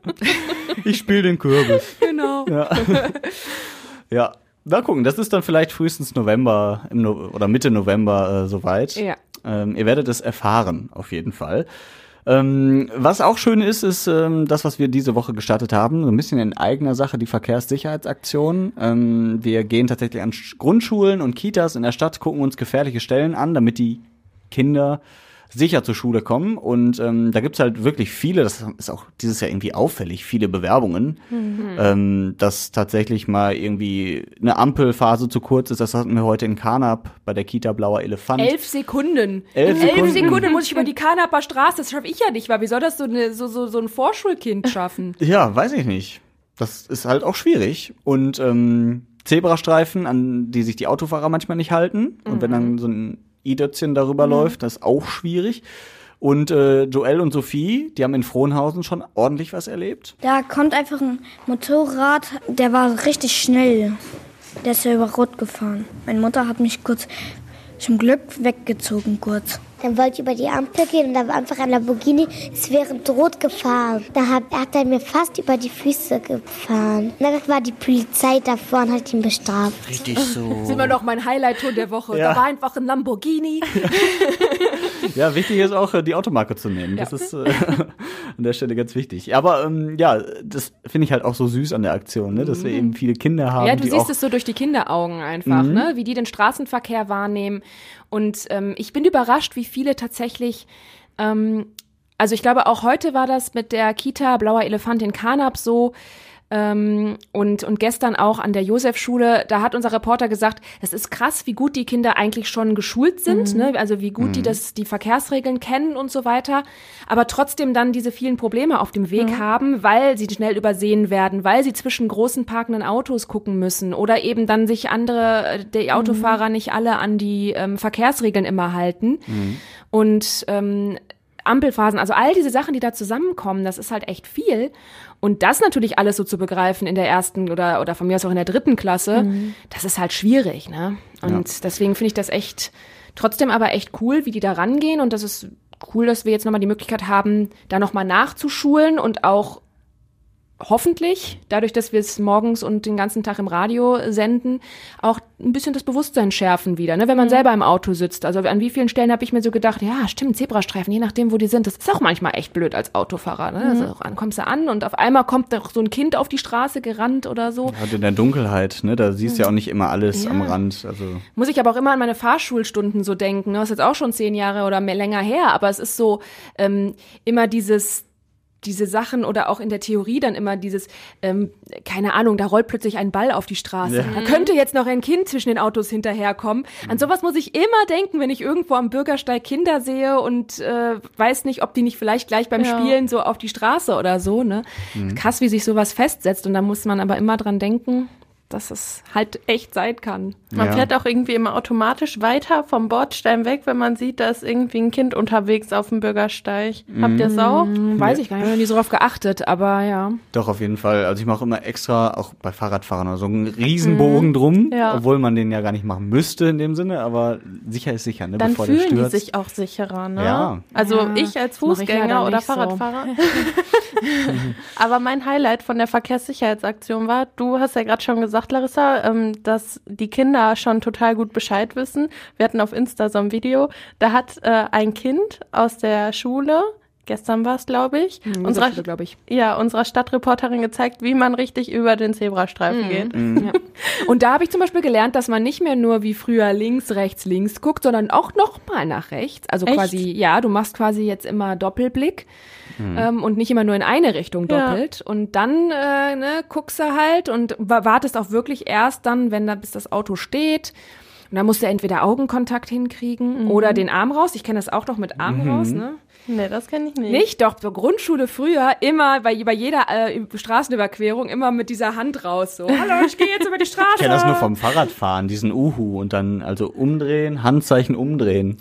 Ich spiele den Kürbis. (laughs) Genau. Ja. Mal gucken, das ist dann vielleicht frühestens November im no oder Mitte November äh, soweit. Ja. Ähm, ihr werdet es erfahren, auf jeden Fall. Ähm, was auch schön ist, ist ähm, das, was wir diese Woche gestartet haben, so ein bisschen in eigener Sache, die Verkehrssicherheitsaktion. Ähm, wir gehen tatsächlich an Sch- Grundschulen und Kitas in der Stadt, gucken uns gefährliche Stellen an, damit die Kinder sicher zur Schule kommen. Und ähm, da gibt's halt wirklich viele, das ist auch dieses Jahr irgendwie auffällig, viele Bewerbungen, ähm, dass tatsächlich mal irgendwie eine Ampelphase zu kurz ist. Das hatten wir heute in Karnap bei der Kita Blauer Elefant. Elf Sekunden. Elf Elf Sekunden. Sekunden. muss ich über die Kanaper Straße. Das schaffe ich ja nicht, weil wie soll das so, eine, so, so, so ein Vorschulkind schaffen? (laughs) Ja, weiß ich nicht. Das ist halt auch schwierig. Und ähm, Zebrastreifen, an die sich die Autofahrer manchmal nicht halten. Und wenn dann so ein i-Dötzchen darüber läuft, das ist auch schwierig. Und äh, Joel und Sophie, die haben in Frohnhausen schon ordentlich was erlebt. Da kommt einfach ein Motorrad, der war richtig schnell. Der ist ja über Rot gefahren. Meine Mutter hat mich kurz zum Glück weggezogen kurz. Dann wollte ich über die Ampel gehen und da war einfach ein Lamborghini, ist während rot gefahren. Da hat, hat er mir fast über die Füße gefahren. Dann war die Polizei davor und hat ihn bestraft. Richtig so. Das ist immer noch mein Highlight-Ton der Woche. Ja. Da war einfach ein Lamborghini. (laughs) Ja, wichtig ist auch, äh, die Automarke zu nehmen. Das ist äh, (laughs) an der Stelle ganz wichtig. Aber ähm, ja, das finde ich halt auch so süß an der Aktion, ne? dass wir eben viele Kinder haben, Ja, du die siehst auch es so durch die Kinderaugen einfach, Mhm. ne? wie die den Straßenverkehr wahrnehmen. Und ähm, ich bin überrascht, wie viele tatsächlich, ähm, also ich glaube auch heute war das mit der Kita Blauer Elefant in Karnap so, ähm, und, und gestern auch an der Josefschule, da hat unser Reporter gesagt, es ist krass, wie gut die Kinder eigentlich schon geschult sind, ne? also wie gut die das, die Verkehrsregeln kennen und so weiter, aber trotzdem dann diese vielen Probleme auf dem Weg haben, weil sie schnell übersehen werden, weil sie zwischen großen parkenden Autos gucken müssen oder eben dann sich andere, äh, die Autofahrer nicht alle an die ähm, Verkehrsregeln immer halten. Und ähm, Ampelphasen, also all diese Sachen, die da zusammenkommen, das ist halt echt viel. Und das natürlich alles so zu begreifen in der ersten oder, oder von mir aus auch in der dritten Klasse, das ist halt schwierig, ne? Und deswegen finde ich das echt, trotzdem aber echt cool, wie die da rangehen und das ist cool, dass wir jetzt nochmal die Möglichkeit haben, da nochmal nachzuschulen und auch hoffentlich, dadurch, dass wir es morgens und den ganzen Tag im Radio senden, auch ein bisschen das Bewusstsein schärfen wieder, ne? wenn man selber im Auto sitzt. Also an wie vielen Stellen habe ich mir so gedacht, ja, stimmt, Zebrastreifen, je nachdem, wo die sind, das ist auch manchmal echt blöd als Autofahrer. Ne? Also dann kommst du an und auf einmal kommt doch so ein Kind auf die Straße gerannt oder so. halt in der Dunkelheit, ne? Da siehst du ja auch nicht immer alles Ja. am Rand. Also Muss ich aber auch immer an meine Fahrschulstunden so denken. Ne? Das ist jetzt auch schon zehn Jahre oder mehr länger her, aber es ist so ähm, immer dieses diese Sachen oder auch in der Theorie dann immer dieses, ähm, keine Ahnung, da rollt plötzlich ein Ball auf die Straße. Ja. Da könnte jetzt noch ein Kind zwischen den Autos hinterherkommen. An sowas muss ich immer denken, wenn ich irgendwo am Bürgersteig Kinder sehe und äh, weiß nicht, ob die nicht vielleicht gleich beim Ja. Spielen so auf die Straße oder so. Ne? Krass, wie sich sowas festsetzt. Und da muss man aber immer dran denken, dass es halt echt sein kann. Man Ja. fährt auch irgendwie immer automatisch weiter vom Bordstein weg, wenn man sieht, da ist irgendwie ein Kind unterwegs auf dem Bürgersteig. Habt ihr es auch? Hm, Weiß ich gar nicht, ich habe nie so drauf geachtet, aber ja. doch auf jeden Fall. Also ich mache immer extra, auch bei Fahrradfahrern, oder so einen Riesenbogen drum, Ja. obwohl man den ja gar nicht machen müsste in dem Sinne, aber sicher ist sicher, ne? Dann bevor der fühlen die sich auch sicherer, ne? Ja. Also Ja, ich als mach ich Fußgänger oder nicht so. Fahrradfahrer. (laughs) (laughs) Aber mein Highlight von der Verkehrssicherheitsaktion war, du hast ja gerade schon gesagt, Larissa, ähm, dass die Kinder schon total gut Bescheid wissen. Wir hatten auf Insta so ein Video, da hat äh, ein Kind aus der Schule, gestern war es, glaube ich, unserer, glaube ich. ja, unserer Stadtreporterin gezeigt, wie man richtig über den Zebrastreifen geht. Ja. Und da habe ich zum Beispiel gelernt, dass man nicht mehr nur wie früher links, rechts, links guckt, sondern auch noch mal nach rechts. Also Echt? quasi, ja, du machst quasi jetzt immer Doppelblick. Ähm, und nicht immer nur in eine Richtung Ja. doppelt. Und dann äh, ne, guckst du halt und wa- wartest auch wirklich erst dann, wenn da bis das Auto steht. Und dann musst du entweder Augenkontakt hinkriegen oder den Arm raus. Ich kenne das auch noch mit Arm raus, ne? Nee, das kenne ich nicht. Nicht? Doch, zur Grundschule früher immer bei, bei jeder äh, Straßenüberquerung immer mit dieser Hand raus. So, hallo, ich gehe jetzt über die Straße. (laughs) Ich kenne das nur vom Fahrradfahren, diesen Uhu und dann also umdrehen, Handzeichen umdrehen.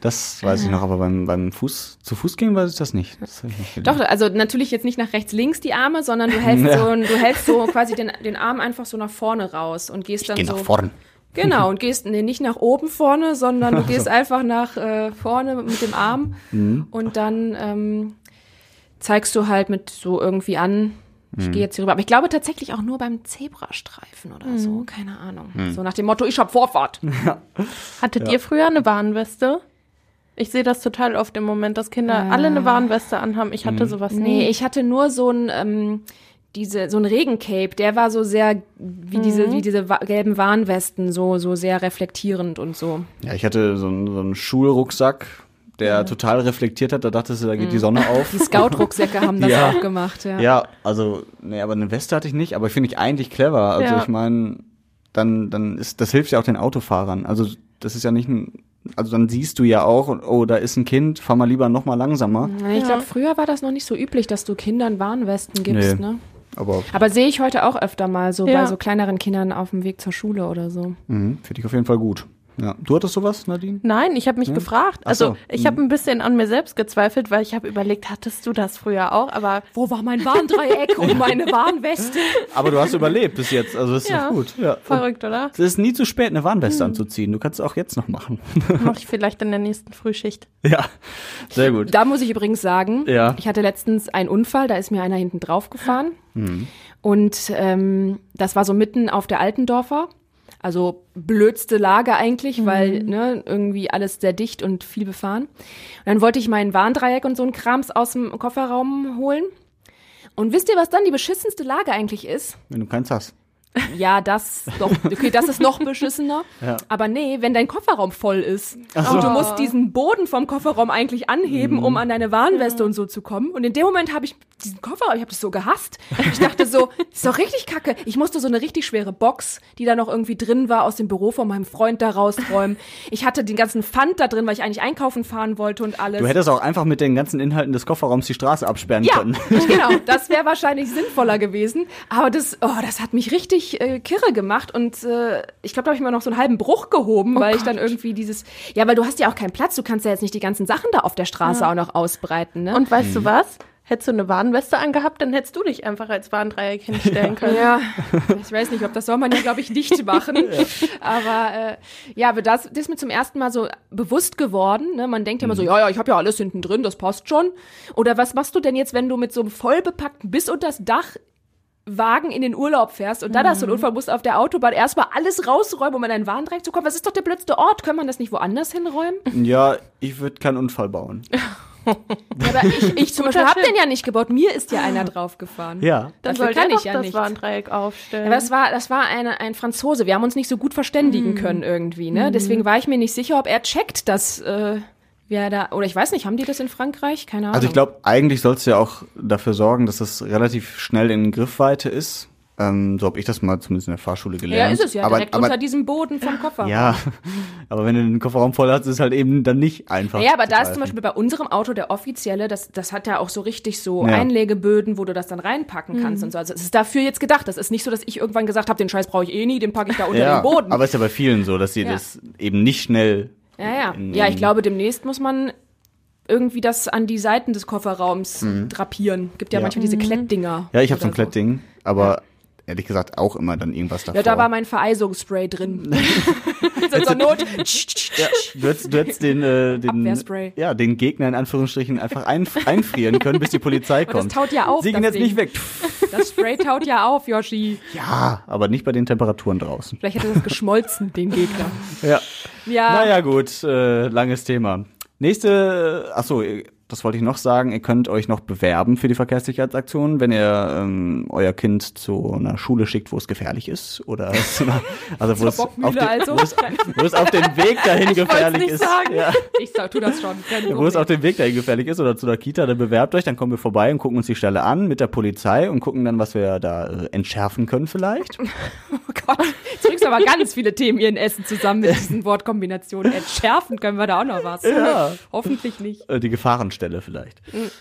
Das weiß ich noch, aber beim, beim Fuß, zu Fuß gehen weiß ich das nicht. Das ich nicht. Doch, also natürlich jetzt nicht nach rechts, links die Arme, sondern du hältst (laughs) Ja. so, du hältst so quasi den, den Arm einfach so nach vorne raus und gehst dann Geh so. nach vorn. Genau, und gehst nee, nicht nach oben vorne, sondern du gehst einfach nach äh, vorne mit dem Arm Mhm. und dann ähm, zeigst du halt mit so irgendwie an, ich Mhm. gehe jetzt hier rüber. Aber ich glaube tatsächlich auch nur beim Zebrastreifen oder Mhm. so, keine Ahnung. So nach dem Motto, ich hab Vorfahrt. (laughs) Hattet ihr früher eine Warnweste? Ich sehe das total oft im Moment, dass Kinder alle eine Warnweste anhaben. Ich hatte sowas nie. Nee, ich hatte nur so ein ähm, diese so ein Regencape, der war so sehr wie diese wie diese wa gelben Warnwesten so so sehr reflektierend und so. Ja, ich hatte so einen, so einen Schulrucksack, der total reflektiert hat. Da dachtest du, da geht die Sonne auf. Die Scout-Rucksäcke haben das (laughs) Ja. auch gemacht, ja. Ja, also, nee, aber eine Weste hatte ich nicht, aber finde ich eigentlich clever. Also Ja. ich meine, dann, dann ist, das hilft ja auch den Autofahrern. Also das ist ja nicht ein, also dann siehst du ja auch, oh, da ist ein Kind, fahr mal lieber noch mal langsamer. Ich glaube, früher war das noch nicht so üblich, dass du Kindern Warnwesten gibst, Nee. ne? Aber Aber sehe ich heute auch öfter mal so Ja. bei so kleineren Kindern auf dem Weg zur Schule oder so. mhm, finde ich auf jeden Fall gut. Ja. Du hattest sowas, Nadine? Nein, ich habe mich Ja? gefragt. Also so. ich habe ein bisschen an mir selbst gezweifelt, weil ich habe überlegt, hattest du das früher auch? Aber Wo war mein Warndreieck und (laughs) meine Warnweste? Aber du hast überlebt bis jetzt, also das ist Ja. doch gut. Ja. Verrückt, oder? Es ist nie zu spät, eine Warnweste Hm. anzuziehen. Du kannst es auch jetzt noch machen. (laughs) Mache ich vielleicht in der nächsten Frühschicht. ja, sehr gut. Da muss ich übrigens sagen, Ja. ich hatte letztens einen Unfall, da ist mir einer hinten drauf gefahren. Hm. Und ähm, das war so mitten auf der Altendorfer. Also blödste Lage eigentlich, weil ne, irgendwie alles sehr dicht und viel befahren. Und dann wollte ich meinen Warndreieck und so einen Krams aus dem Kofferraum holen. Und wisst ihr, was dann die beschissenste Lage eigentlich ist? Wenn du keins hast. Ja, das doch, okay, das ist noch beschissener. (laughs) Ja. Aber nee, wenn dein Kofferraum voll ist so. und du musst diesen Boden vom Kofferraum eigentlich anheben, Mhm. um an deine Warnweste und so zu kommen. Und in dem Moment habe ich diesen Kofferraum, ich habe das so gehasst. Ich dachte so, (laughs) ist doch richtig kacke. Ich musste so eine richtig schwere Box, die da noch irgendwie drin war, aus dem Büro von meinem Freund da rausräumen. Ich hatte den ganzen Pfand da drin, weil ich eigentlich einkaufen fahren wollte und alles. Du hättest auch einfach mit den ganzen Inhalten des Kofferraums die Straße absperren Ja, können. (laughs) genau. Das wäre wahrscheinlich sinnvoller gewesen. Aber das, oh, das hat mich richtig äh, kirre gemacht. Und äh, ich glaube, da habe ich mir noch so einen halben Bruch gehoben, weil ich dann irgendwie dieses. Ja, weil du hast ja auch keinen Platz. Du kannst ja jetzt nicht die ganzen Sachen da auf der Straße auch noch ausbreiten. Ne? Und weißt du was? Hättest du eine Warnweste angehabt, dann hättest du dich einfach als Warndreieck hinstellen können. Ja, ich weiß nicht, ob das soll man ja, glaube ich, nicht (laughs) machen. Aber äh, ja, aber das, das ist mir zum ersten Mal so bewusst geworden. Ne? Man denkt ja immer so, ja, ja, ich habe ja alles hinten drin, das passt schon. Oder was machst du denn jetzt, wenn du mit so einem vollbepackten bis unter das Dach Wagen in den Urlaub fährst und dann hast du einen Unfall, musst auf der Autobahn erstmal alles rausräumen, um an deinen Warndreieck zu kommen. Was ist doch der blödste Ort? Kann man das nicht woanders hinräumen? Ja, ich würde keinen Unfall bauen. (laughs) Aber ich, ich zum Beispiel habe den ja nicht gebaut. Mir ist ja einer draufgefahren. Ja. Dann Dafür soll kann der ich doch ja das nicht. Warndreieck aufstellen. Ja, aber das war, das war eine, ein Franzose. Wir haben uns nicht so gut verständigen können irgendwie, ne? Deswegen war ich mir nicht sicher, ob er checkt, dass äh, wir da, oder ich weiß nicht, haben die das in Frankreich? Keine Ahnung. Also ich glaube, eigentlich sollst du ja auch dafür sorgen, dass es relativ schnell in Griffweite ist. Ähm, so habe ich das mal zumindest in der Fahrschule gelernt. Ja, ist es ja, aber, direkt aber, unter diesem Boden vom Kofferraum. Ja, aber wenn du den Kofferraum voll hast, ist es halt eben dann nicht einfach. Ja, aber zu da ist zum Beispiel bei unserem Auto der offizielle, das, das hat ja auch so richtig so Ja. Einlegeböden, wo du das dann reinpacken kannst und so. Also es ist dafür jetzt gedacht. Das ist nicht so, dass ich irgendwann gesagt habe, den Scheiß brauche ich eh nie, den packe ich da unter ja, den Boden. aber ist ja bei vielen so, dass sie Ja. das eben nicht schnell. Ja, ja. in- ja, ich in- glaube, demnächst muss man irgendwie das an die Seiten des Kofferraums drapieren. Gibt ja, Mhm. Ja. manchmal diese Klettdinger. Ja, ich habe so ein Klettding, aber ehrlich gesagt auch immer dann irgendwas davor. Ja, da war mein Vereisungsspray drin. (laughs) so zur Not. (laughs) Ja, du hättest, du hättest den, äh, den, ja, den Gegner in Anführungsstrichen einfach ein, einfrieren können, bis die Polizei (laughs) Aber das kommt. taut ja auf, Sie gehen das jetzt nicht Ding. weg. Das Spray taut ja auf, Yoshi. Ja, aber nicht bei den Temperaturen draußen. Vielleicht hätte das geschmolzen, den Gegner. Ja. Ja. Naja, gut, äh, langes Thema. Nächste, ach so, das wollte ich noch sagen, ihr könnt euch noch bewerben für die Verkehrssicherheitsaktion, wenn ihr ähm, euer Kind zu einer Schule schickt, wo es gefährlich ist oder (laughs) zu einer, also wo es, den, also. wo, es, wo es auf dem Weg dahin gefährlich nicht ist. sagen. Ja. Ich sag, tu das schon. wo es auf dem Weg dahin gefährlich ist oder zu der Kita, dann bewerbt euch, dann kommen wir vorbei und gucken uns die Stelle an mit der Polizei und gucken dann, was wir da äh, entschärfen können vielleicht. (laughs) Oh Gott, jetzt bringst du aber ganz viele Themen hier in Essen zusammen mit diesen Wortkombinationen. Entschärfen können wir da auch noch was. Ja. Hoffentlich nicht. Äh, die Gefahrenstelle vielleicht.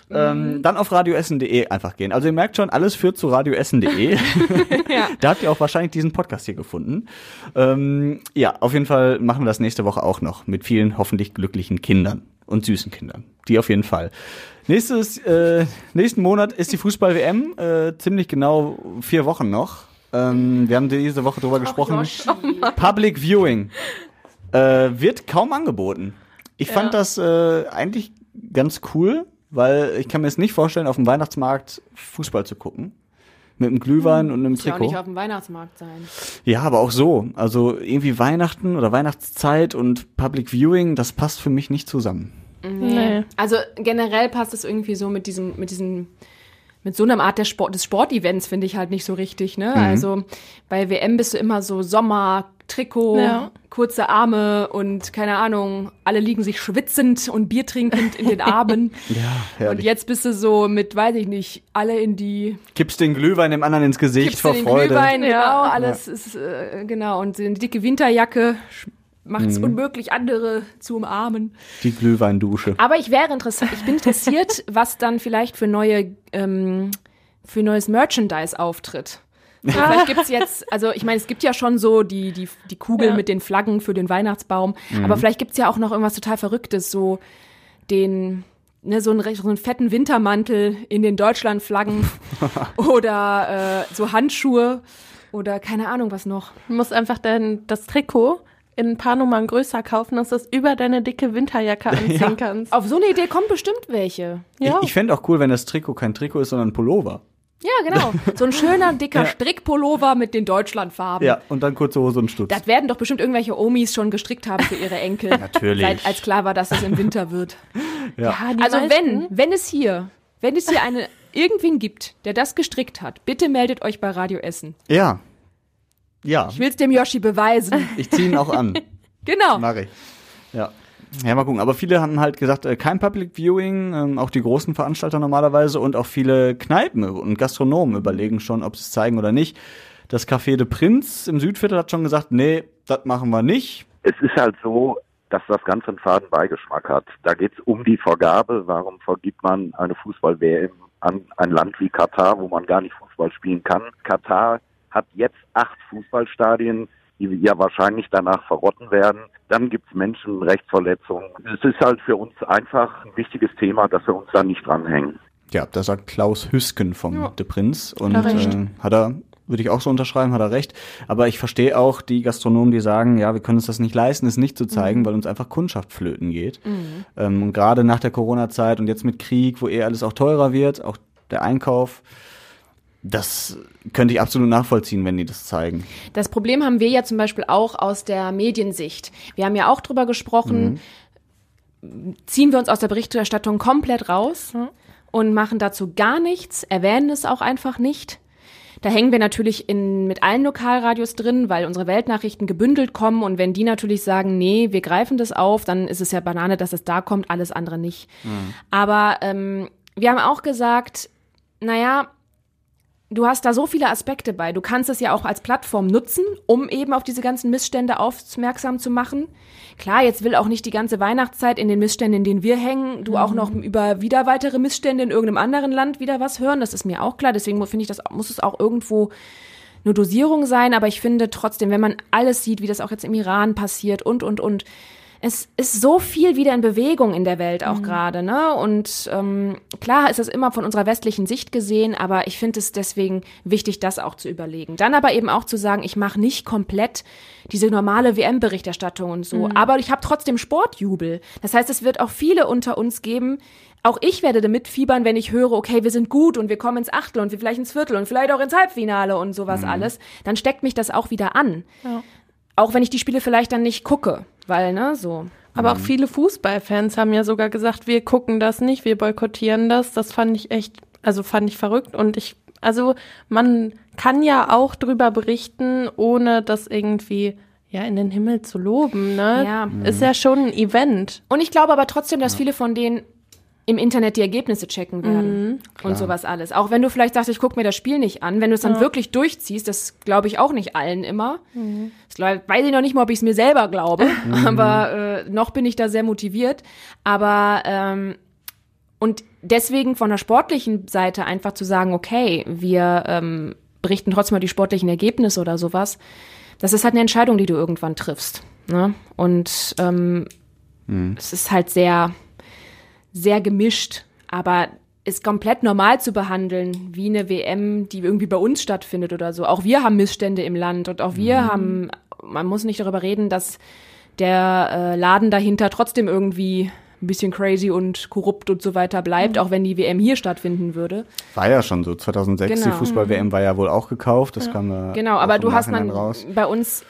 Ähm, dann auf radioessen.de einfach gehen. Also ihr merkt schon, alles führt zu radioessen.de. (laughs) (laughs) Ja. da habt ihr auch wahrscheinlich diesen Podcast hier gefunden. Ähm, ja, auf jeden Fall machen wir das nächste Woche auch noch mit vielen hoffentlich glücklichen Kindern und süßen Kindern. Die auf jeden Fall. Nächstes, äh, nächsten Monat ist die Fußball-WM. Äh, ziemlich genau vier Wochen noch. Ähm, wir haben diese Woche drüber gesprochen. Public Viewing äh, wird kaum angeboten. Ich fand das äh, eigentlich ganz cool, weil ich kann mir jetzt nicht vorstellen, auf dem Weihnachtsmarkt Fußball zu gucken. Mit einem Glühwein und einem Muss ja auch nicht Trikot. auf dem Weihnachtsmarkt sein. Ja, aber auch so. Also irgendwie Weihnachten oder Weihnachtszeit und Public Viewing, das passt für mich nicht zusammen. Nee. Also generell passt es irgendwie so mit diesem, mit diesem, mit so einer Art der Sport, des Sportevents finde ich halt nicht so richtig, ne? Mhm. Also bei WM bist du immer so Sommer, Trikot, Ja. kurze Arme und keine Ahnung, alle liegen sich schwitzend und Bier trinkend in den (laughs) Armen. Ja, und herrlich. jetzt bist du so mit, weiß ich nicht, alle in die Kippst den Glühwein dem anderen ins Gesicht Gibst vor den Freude. Glühwein, Ja. genau, alles ist, äh, genau. Und die dicke Winterjacke macht Mhm. es unmöglich, andere zu umarmen. Die Glühweindusche. Aber ich wäre interessant, ich bin interessiert, (laughs) was dann vielleicht für neue, ähm, für neues Merchandise auftritt. Vielleicht gibt's jetzt, also ich meine, es gibt ja schon so die, die, die Kugel Ja. mit den Flaggen für den Weihnachtsbaum, Mhm. aber vielleicht gibt's ja auch noch irgendwas total Verrücktes, so den, ne, so einen, recht- so einen fetten Wintermantel in den Deutschlandflaggen (laughs) oder äh, so Handschuhe oder keine Ahnung was noch. Du musst einfach dein, das Trikot in ein paar Nummern größer kaufen, dass du es über deine dicke Winterjacke (laughs) anziehen Ja. kannst. Auf so eine Idee kommen bestimmt welche. Ja. Ich, ich fände auch cool, wenn das Trikot kein Trikot ist, sondern ein Pullover. Ja, genau. So ein schöner, dicker (laughs) Strickpullover mit den Deutschlandfarben. Ja, und dann kurze Hose und Stutz. Das werden doch bestimmt irgendwelche Omis schon gestrickt haben für ihre Enkel. (laughs) Natürlich. Seit, als klar war, dass es im Winter wird. Ja, die Also meisten- wenn, wenn es hier, wenn es hier eine, irgendwen gibt, der das gestrickt hat, bitte meldet euch bei Radio Essen. Ja. Ja, Ich will es dem Yoshi beweisen. ich ziehe ihn auch an. (laughs) Genau. Mach ich. Ja. Ja, mal gucken. Aber viele haben halt gesagt, äh, kein Public Viewing, ähm, auch die großen Veranstalter normalerweise und auch viele Kneipen und Gastronomen überlegen schon, ob sie es zeigen oder nicht. Das Café de Prinz im Südviertel hat schon gesagt, nee, das machen wir nicht. Es ist halt so, dass das Ganze einen faden Beigeschmack hat. Da geht es um die Vergabe. Warum vergibt man eine Fußball-WM an ein Land wie Katar, wo man gar nicht Fußball spielen kann? Katar hat jetzt acht Fußballstadien, die ja wahrscheinlich danach verrotten werden. Dann gibt es Menschenrechtsverletzungen. Es ist halt für uns einfach ein wichtiges Thema, dass wir uns da nicht dranhängen. Ja, das sagt Klaus Hüsken vom De Prinz. Und Hat er äh, hat er, würde ich auch so unterschreiben, hat er recht. Aber ich verstehe auch die Gastronomen, die sagen, ja, wir können uns das nicht leisten, es nicht zu zeigen, weil uns einfach Kundschaft flöten geht. Ähm, und gerade nach der Corona-Zeit und jetzt mit Krieg, wo eh alles auch teurer wird, auch der Einkauf, das könnte ich absolut nachvollziehen, wenn die das zeigen. Das Problem haben wir ja zum Beispiel auch aus der Mediensicht. Wir haben ja auch drüber gesprochen, ziehen wir uns aus der Berichterstattung komplett raus und machen dazu gar nichts, erwähnen es auch einfach nicht. Da hängen wir natürlich in, mit allen Lokalradios drin, weil unsere Weltnachrichten gebündelt kommen und wenn die natürlich sagen, nee, wir greifen das auf, dann ist es ja Banane, dass es da kommt, alles andere nicht. Aber ähm, wir haben auch gesagt, naja, du hast da so viele Aspekte bei. Du kannst es ja auch als Plattform nutzen, um eben auf diese ganzen Missstände aufmerksam zu machen. Klar, jetzt will auch nicht die ganze Weihnachtszeit in den Missständen, in denen wir hängen, du auch noch über wieder weitere Missstände in irgendeinem anderen Land wieder was hören. Das ist mir auch klar. Deswegen finde ich, das muss es auch irgendwo eine Dosierung sein. Aber ich finde trotzdem, wenn man alles sieht, wie das auch jetzt im Iran passiert und, und, und, es ist so viel wieder in Bewegung in der Welt auch gerade, ne? Und ähm, klar ist es immer von unserer westlichen Sicht gesehen, aber ich finde es deswegen wichtig, das auch zu überlegen. Dann aber eben auch zu sagen, ich mache nicht komplett diese normale WM-Berichterstattung und so, aber ich habe trotzdem Sportjubel. Das heißt, es wird auch viele unter uns geben. Auch ich werde damit fiebern, wenn ich höre, okay, wir sind gut und wir kommen ins Achtel und wir vielleicht ins Viertel und vielleicht auch ins Halbfinale und sowas alles. Dann steckt mich das auch wieder an. Auch wenn ich die Spiele vielleicht dann nicht gucke, weil, ne, so. Aber auch viele Fußballfans haben ja sogar gesagt, wir gucken das nicht, wir boykottieren das. Das fand ich echt, also fand ich verrückt. Und ich, also man kann ja auch drüber berichten, ohne das irgendwie ja in den Himmel zu loben. Ne? Ja. Ist ja schon ein Event. Und ich glaube aber trotzdem, dass viele von denen im Internet die Ergebnisse checken werden und sowas alles. Auch wenn du vielleicht sagst, ich gucke mir das Spiel nicht an, wenn du es dann wirklich durchziehst, das glaube ich auch nicht allen immer. Das glaub, weiß ich noch nicht mal, ob ich es mir selber glaube, (laughs) aber äh, noch bin ich da sehr motiviert. Aber ähm, und deswegen von der sportlichen Seite einfach zu sagen, okay, wir ähm, berichten trotzdem mal die sportlichen Ergebnisse oder sowas, das ist halt eine Entscheidung, die du irgendwann triffst. Ne? Und ähm, es ist halt sehr, sehr gemischt, aber ist komplett normal zu behandeln, wie eine WM, die irgendwie bei uns stattfindet oder so. Auch wir haben Missstände im Land und auch wir haben, man muss nicht darüber reden, dass der äh, Laden dahinter trotzdem irgendwie ein bisschen crazy und korrupt und so weiter bleibt, auch wenn die WM hier stattfinden würde. War ja schon so. 2006, die Genau. Fußball-WM war ja wohl auch gekauft. Das kam äh, Genau, aber du hast dann raus. bei uns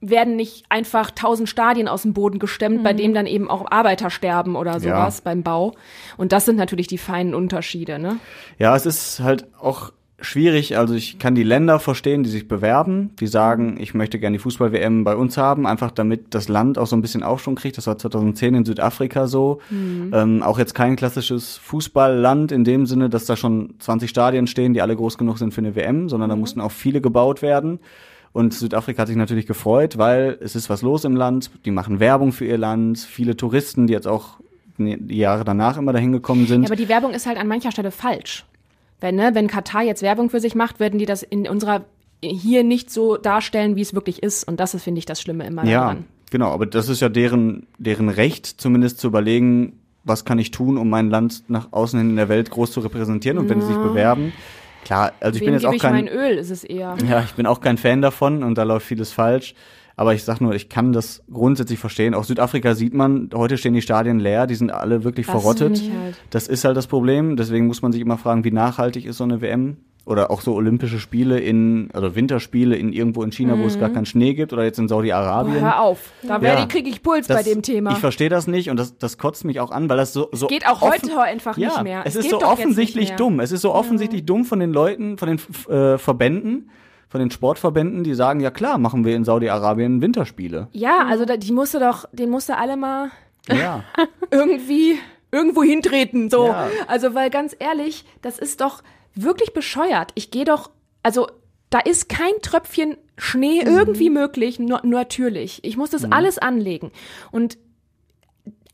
werden nicht einfach tausend Stadien aus dem Boden gestemmt, bei dem dann eben auch Arbeiter sterben oder sowas beim Bau. Und das sind natürlich die feinen Unterschiede, ne? Ja, es ist halt auch schwierig. Also ich kann die Länder verstehen, die sich bewerben, die sagen, ich möchte gerne die Fußball-WM bei uns haben, einfach damit das Land auch so ein bisschen Aufschwung kriegt. Das war 2010 in Südafrika so. Ähm, auch jetzt kein klassisches Fußballland in dem Sinne, dass da schon 20 Stadien stehen, die alle groß genug sind für eine WM, sondern da mussten auch viele gebaut werden. Und Südafrika hat sich natürlich gefreut, weil es ist was los im Land. Die machen Werbung für ihr Land. Viele Touristen, die jetzt auch die Jahre danach immer dahin gekommen sind. Ja, aber die Werbung ist halt an mancher Stelle falsch. Wenn, ne, wenn Katar jetzt Werbung für sich macht, werden die das in unserer hier nicht so darstellen, wie es wirklich ist. Und das ist, finde ich, das Schlimme immer Ja, daran. genau, aber das ist ja deren, deren Recht, zumindest zu überlegen, was kann ich tun, um mein Land nach außen hin in der Welt groß zu repräsentieren und wenn sie sich bewerben. Klar, also ich Wem bin jetzt auch ich kein. mein Öl, ist es eher. Ja, ich bin auch kein Fan davon und da läuft vieles falsch. Aber ich sag nur, ich kann das grundsätzlich verstehen. Auch Südafrika sieht man, heute stehen die Stadien leer, die sind alle wirklich Das verrottet. halt. Das ist halt das Problem. Deswegen muss man sich immer fragen, wie nachhaltig ist so eine WM? Oder auch so Olympische Spiele in, oder Winterspiele in irgendwo in China, wo es gar keinen Schnee gibt, oder jetzt in Saudi-Arabien. hör auf, da Ja. kriege ich Puls Das- bei dem Thema. Ich verstehe das nicht und das, das kotzt mich auch an, weil das so, so Geht auch heute einfach ja, nicht mehr. Es Es ist so offensichtlich dumm. Es ist so offensichtlich dumm von den Leuten, von den äh, Verbänden, von den Sportverbänden, die sagen, ja klar, machen wir in Saudi-Arabien Winterspiele. Ja, also da, die musste doch, den musste alle mal Ja. (laughs) irgendwie irgendwo hintreten. So. Ja. Also, weil ganz ehrlich, das ist doch wirklich bescheuert. Ich gehe doch, also da ist kein Tröpfchen Schnee irgendwie möglich, nur, natürlich. Ich muss das alles anlegen. Und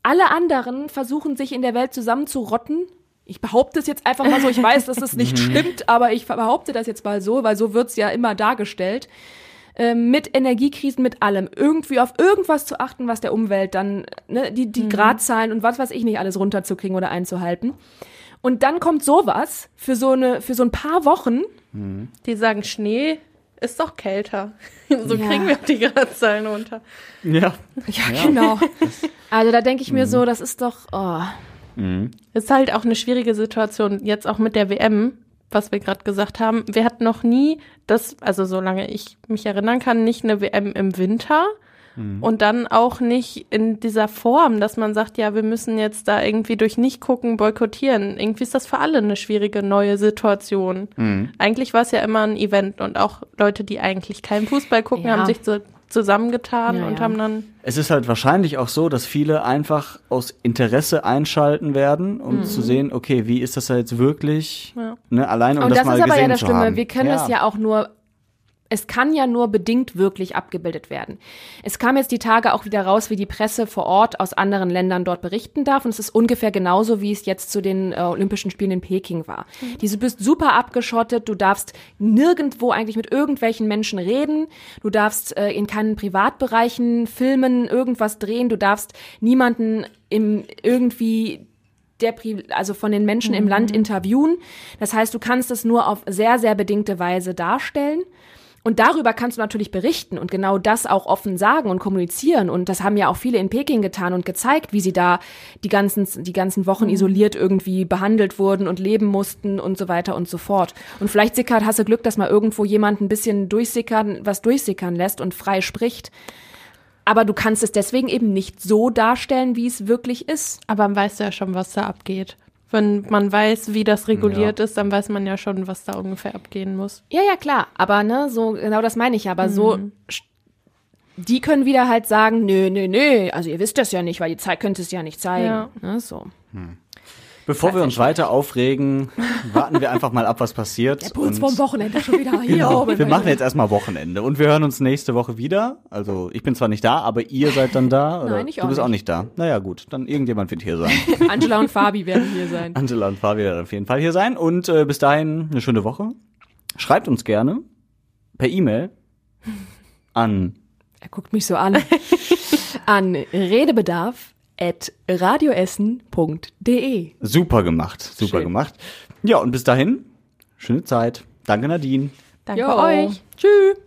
alle anderen versuchen sich in der Welt zusammenzurotten. Ich behaupte es jetzt einfach mal so, ich weiß, dass es nicht (laughs) stimmt, aber ich behaupte das jetzt mal so, weil so wird's ja immer dargestellt. Ähm, mit Energiekrisen, mit allem. Irgendwie auf irgendwas zu achten, was der Umwelt dann, ne, die, die Gradzahlen und was weiß ich nicht alles runterzukriegen oder einzuhalten. Und dann kommt sowas für so eine, für so ein paar Wochen. Die sagen, Schnee ist doch kälter. (laughs) so Ja. kriegen wir die Gradzahlen runter. Ja. Ja, genau. (laughs) Also da denke ich mir so, das ist doch, oh. Ist halt auch eine schwierige Situation, jetzt auch mit der WM, was wir gerade gesagt haben. Wir hatten noch nie das, also solange ich mich erinnern kann, nicht eine WM im Winter. Und dann auch nicht in dieser Form, dass man sagt, ja, wir müssen jetzt da irgendwie durch Nicht-Gucken boykottieren. Irgendwie ist das für alle eine schwierige neue Situation. Eigentlich war es ja immer ein Event und auch Leute, die eigentlich keinen Fußball gucken, Ja. haben sich so zusammengetan Ja, und ja. haben dann Es ist halt wahrscheinlich auch so, dass viele einfach aus Interesse einschalten werden, um zu sehen, okay, wie ist das da jetzt wirklich? Ja. Ne, allein um Und das, das, mal ist aber ja gesehen das zu Schlimme. haben. Wir können es ja auch nur, es kann ja nur bedingt wirklich abgebildet werden. Es kam jetzt die Tage auch wieder raus, wie die Presse vor Ort aus anderen Ländern dort berichten darf. Und es ist ungefähr genauso, wie es jetzt zu den äh, Olympischen Spielen in Peking war. Diese, du bist super abgeschottet, du darfst nirgendwo eigentlich mit irgendwelchen Menschen reden, du darfst äh, in keinen Privatbereichen filmen, irgendwas drehen, du darfst niemanden im irgendwie der, also von den Menschen im Land interviewen. Das heißt, du kannst es nur auf sehr, sehr bedingte Weise darstellen. Und darüber kannst du natürlich berichten und genau das auch offen sagen und kommunizieren. Und das haben ja auch viele in Peking getan und gezeigt, wie sie da die ganzen, die ganzen Wochen isoliert irgendwie behandelt wurden und leben mussten und so weiter und so fort. Und vielleicht sickert, hast du Glück, dass mal irgendwo jemand ein bisschen durchsickern, was durchsickern lässt und frei spricht. Aber du kannst es deswegen eben nicht so darstellen, wie es wirklich ist. Aber man weiß ja schon, was da abgeht. Wenn man weiß, wie das reguliert ist, dann weiß man ja schon, was da ungefähr abgehen muss. Ja, ja, klar. Aber ne, so, genau das meine ich. Aber so, sch- die können wieder halt sagen, nö, nö, nö, also ihr wisst das ja nicht, weil die Zeit könnt es ja nicht zeigen. Ja. Ne, so. Bevor wir uns weiter aufregen, warten wir einfach mal ab, was passiert. Der Puls Und- vom Wochenende schon wieder hier Genau. oben. Wir machen jetzt erstmal Wochenende und wir hören uns nächste Woche wieder. Also ich bin zwar nicht da, aber ihr seid dann da. (laughs) Oder Nein, ich du auch bist auch nicht. nicht da. Naja gut, dann irgendjemand wird hier sein. (laughs) Angela und Fabi werden hier sein. (laughs) Angela und Fabi werden auf jeden Fall hier sein. Und äh, bis dahin eine schöne Woche. Schreibt uns gerne per E-Mail an Er guckt mich so an. an redebedarf radioessen.de. super gemacht. Super Schön. gemacht. Ja, und bis dahin, schöne Zeit. Danke Nadine. Danke Jo. euch. Tschüss.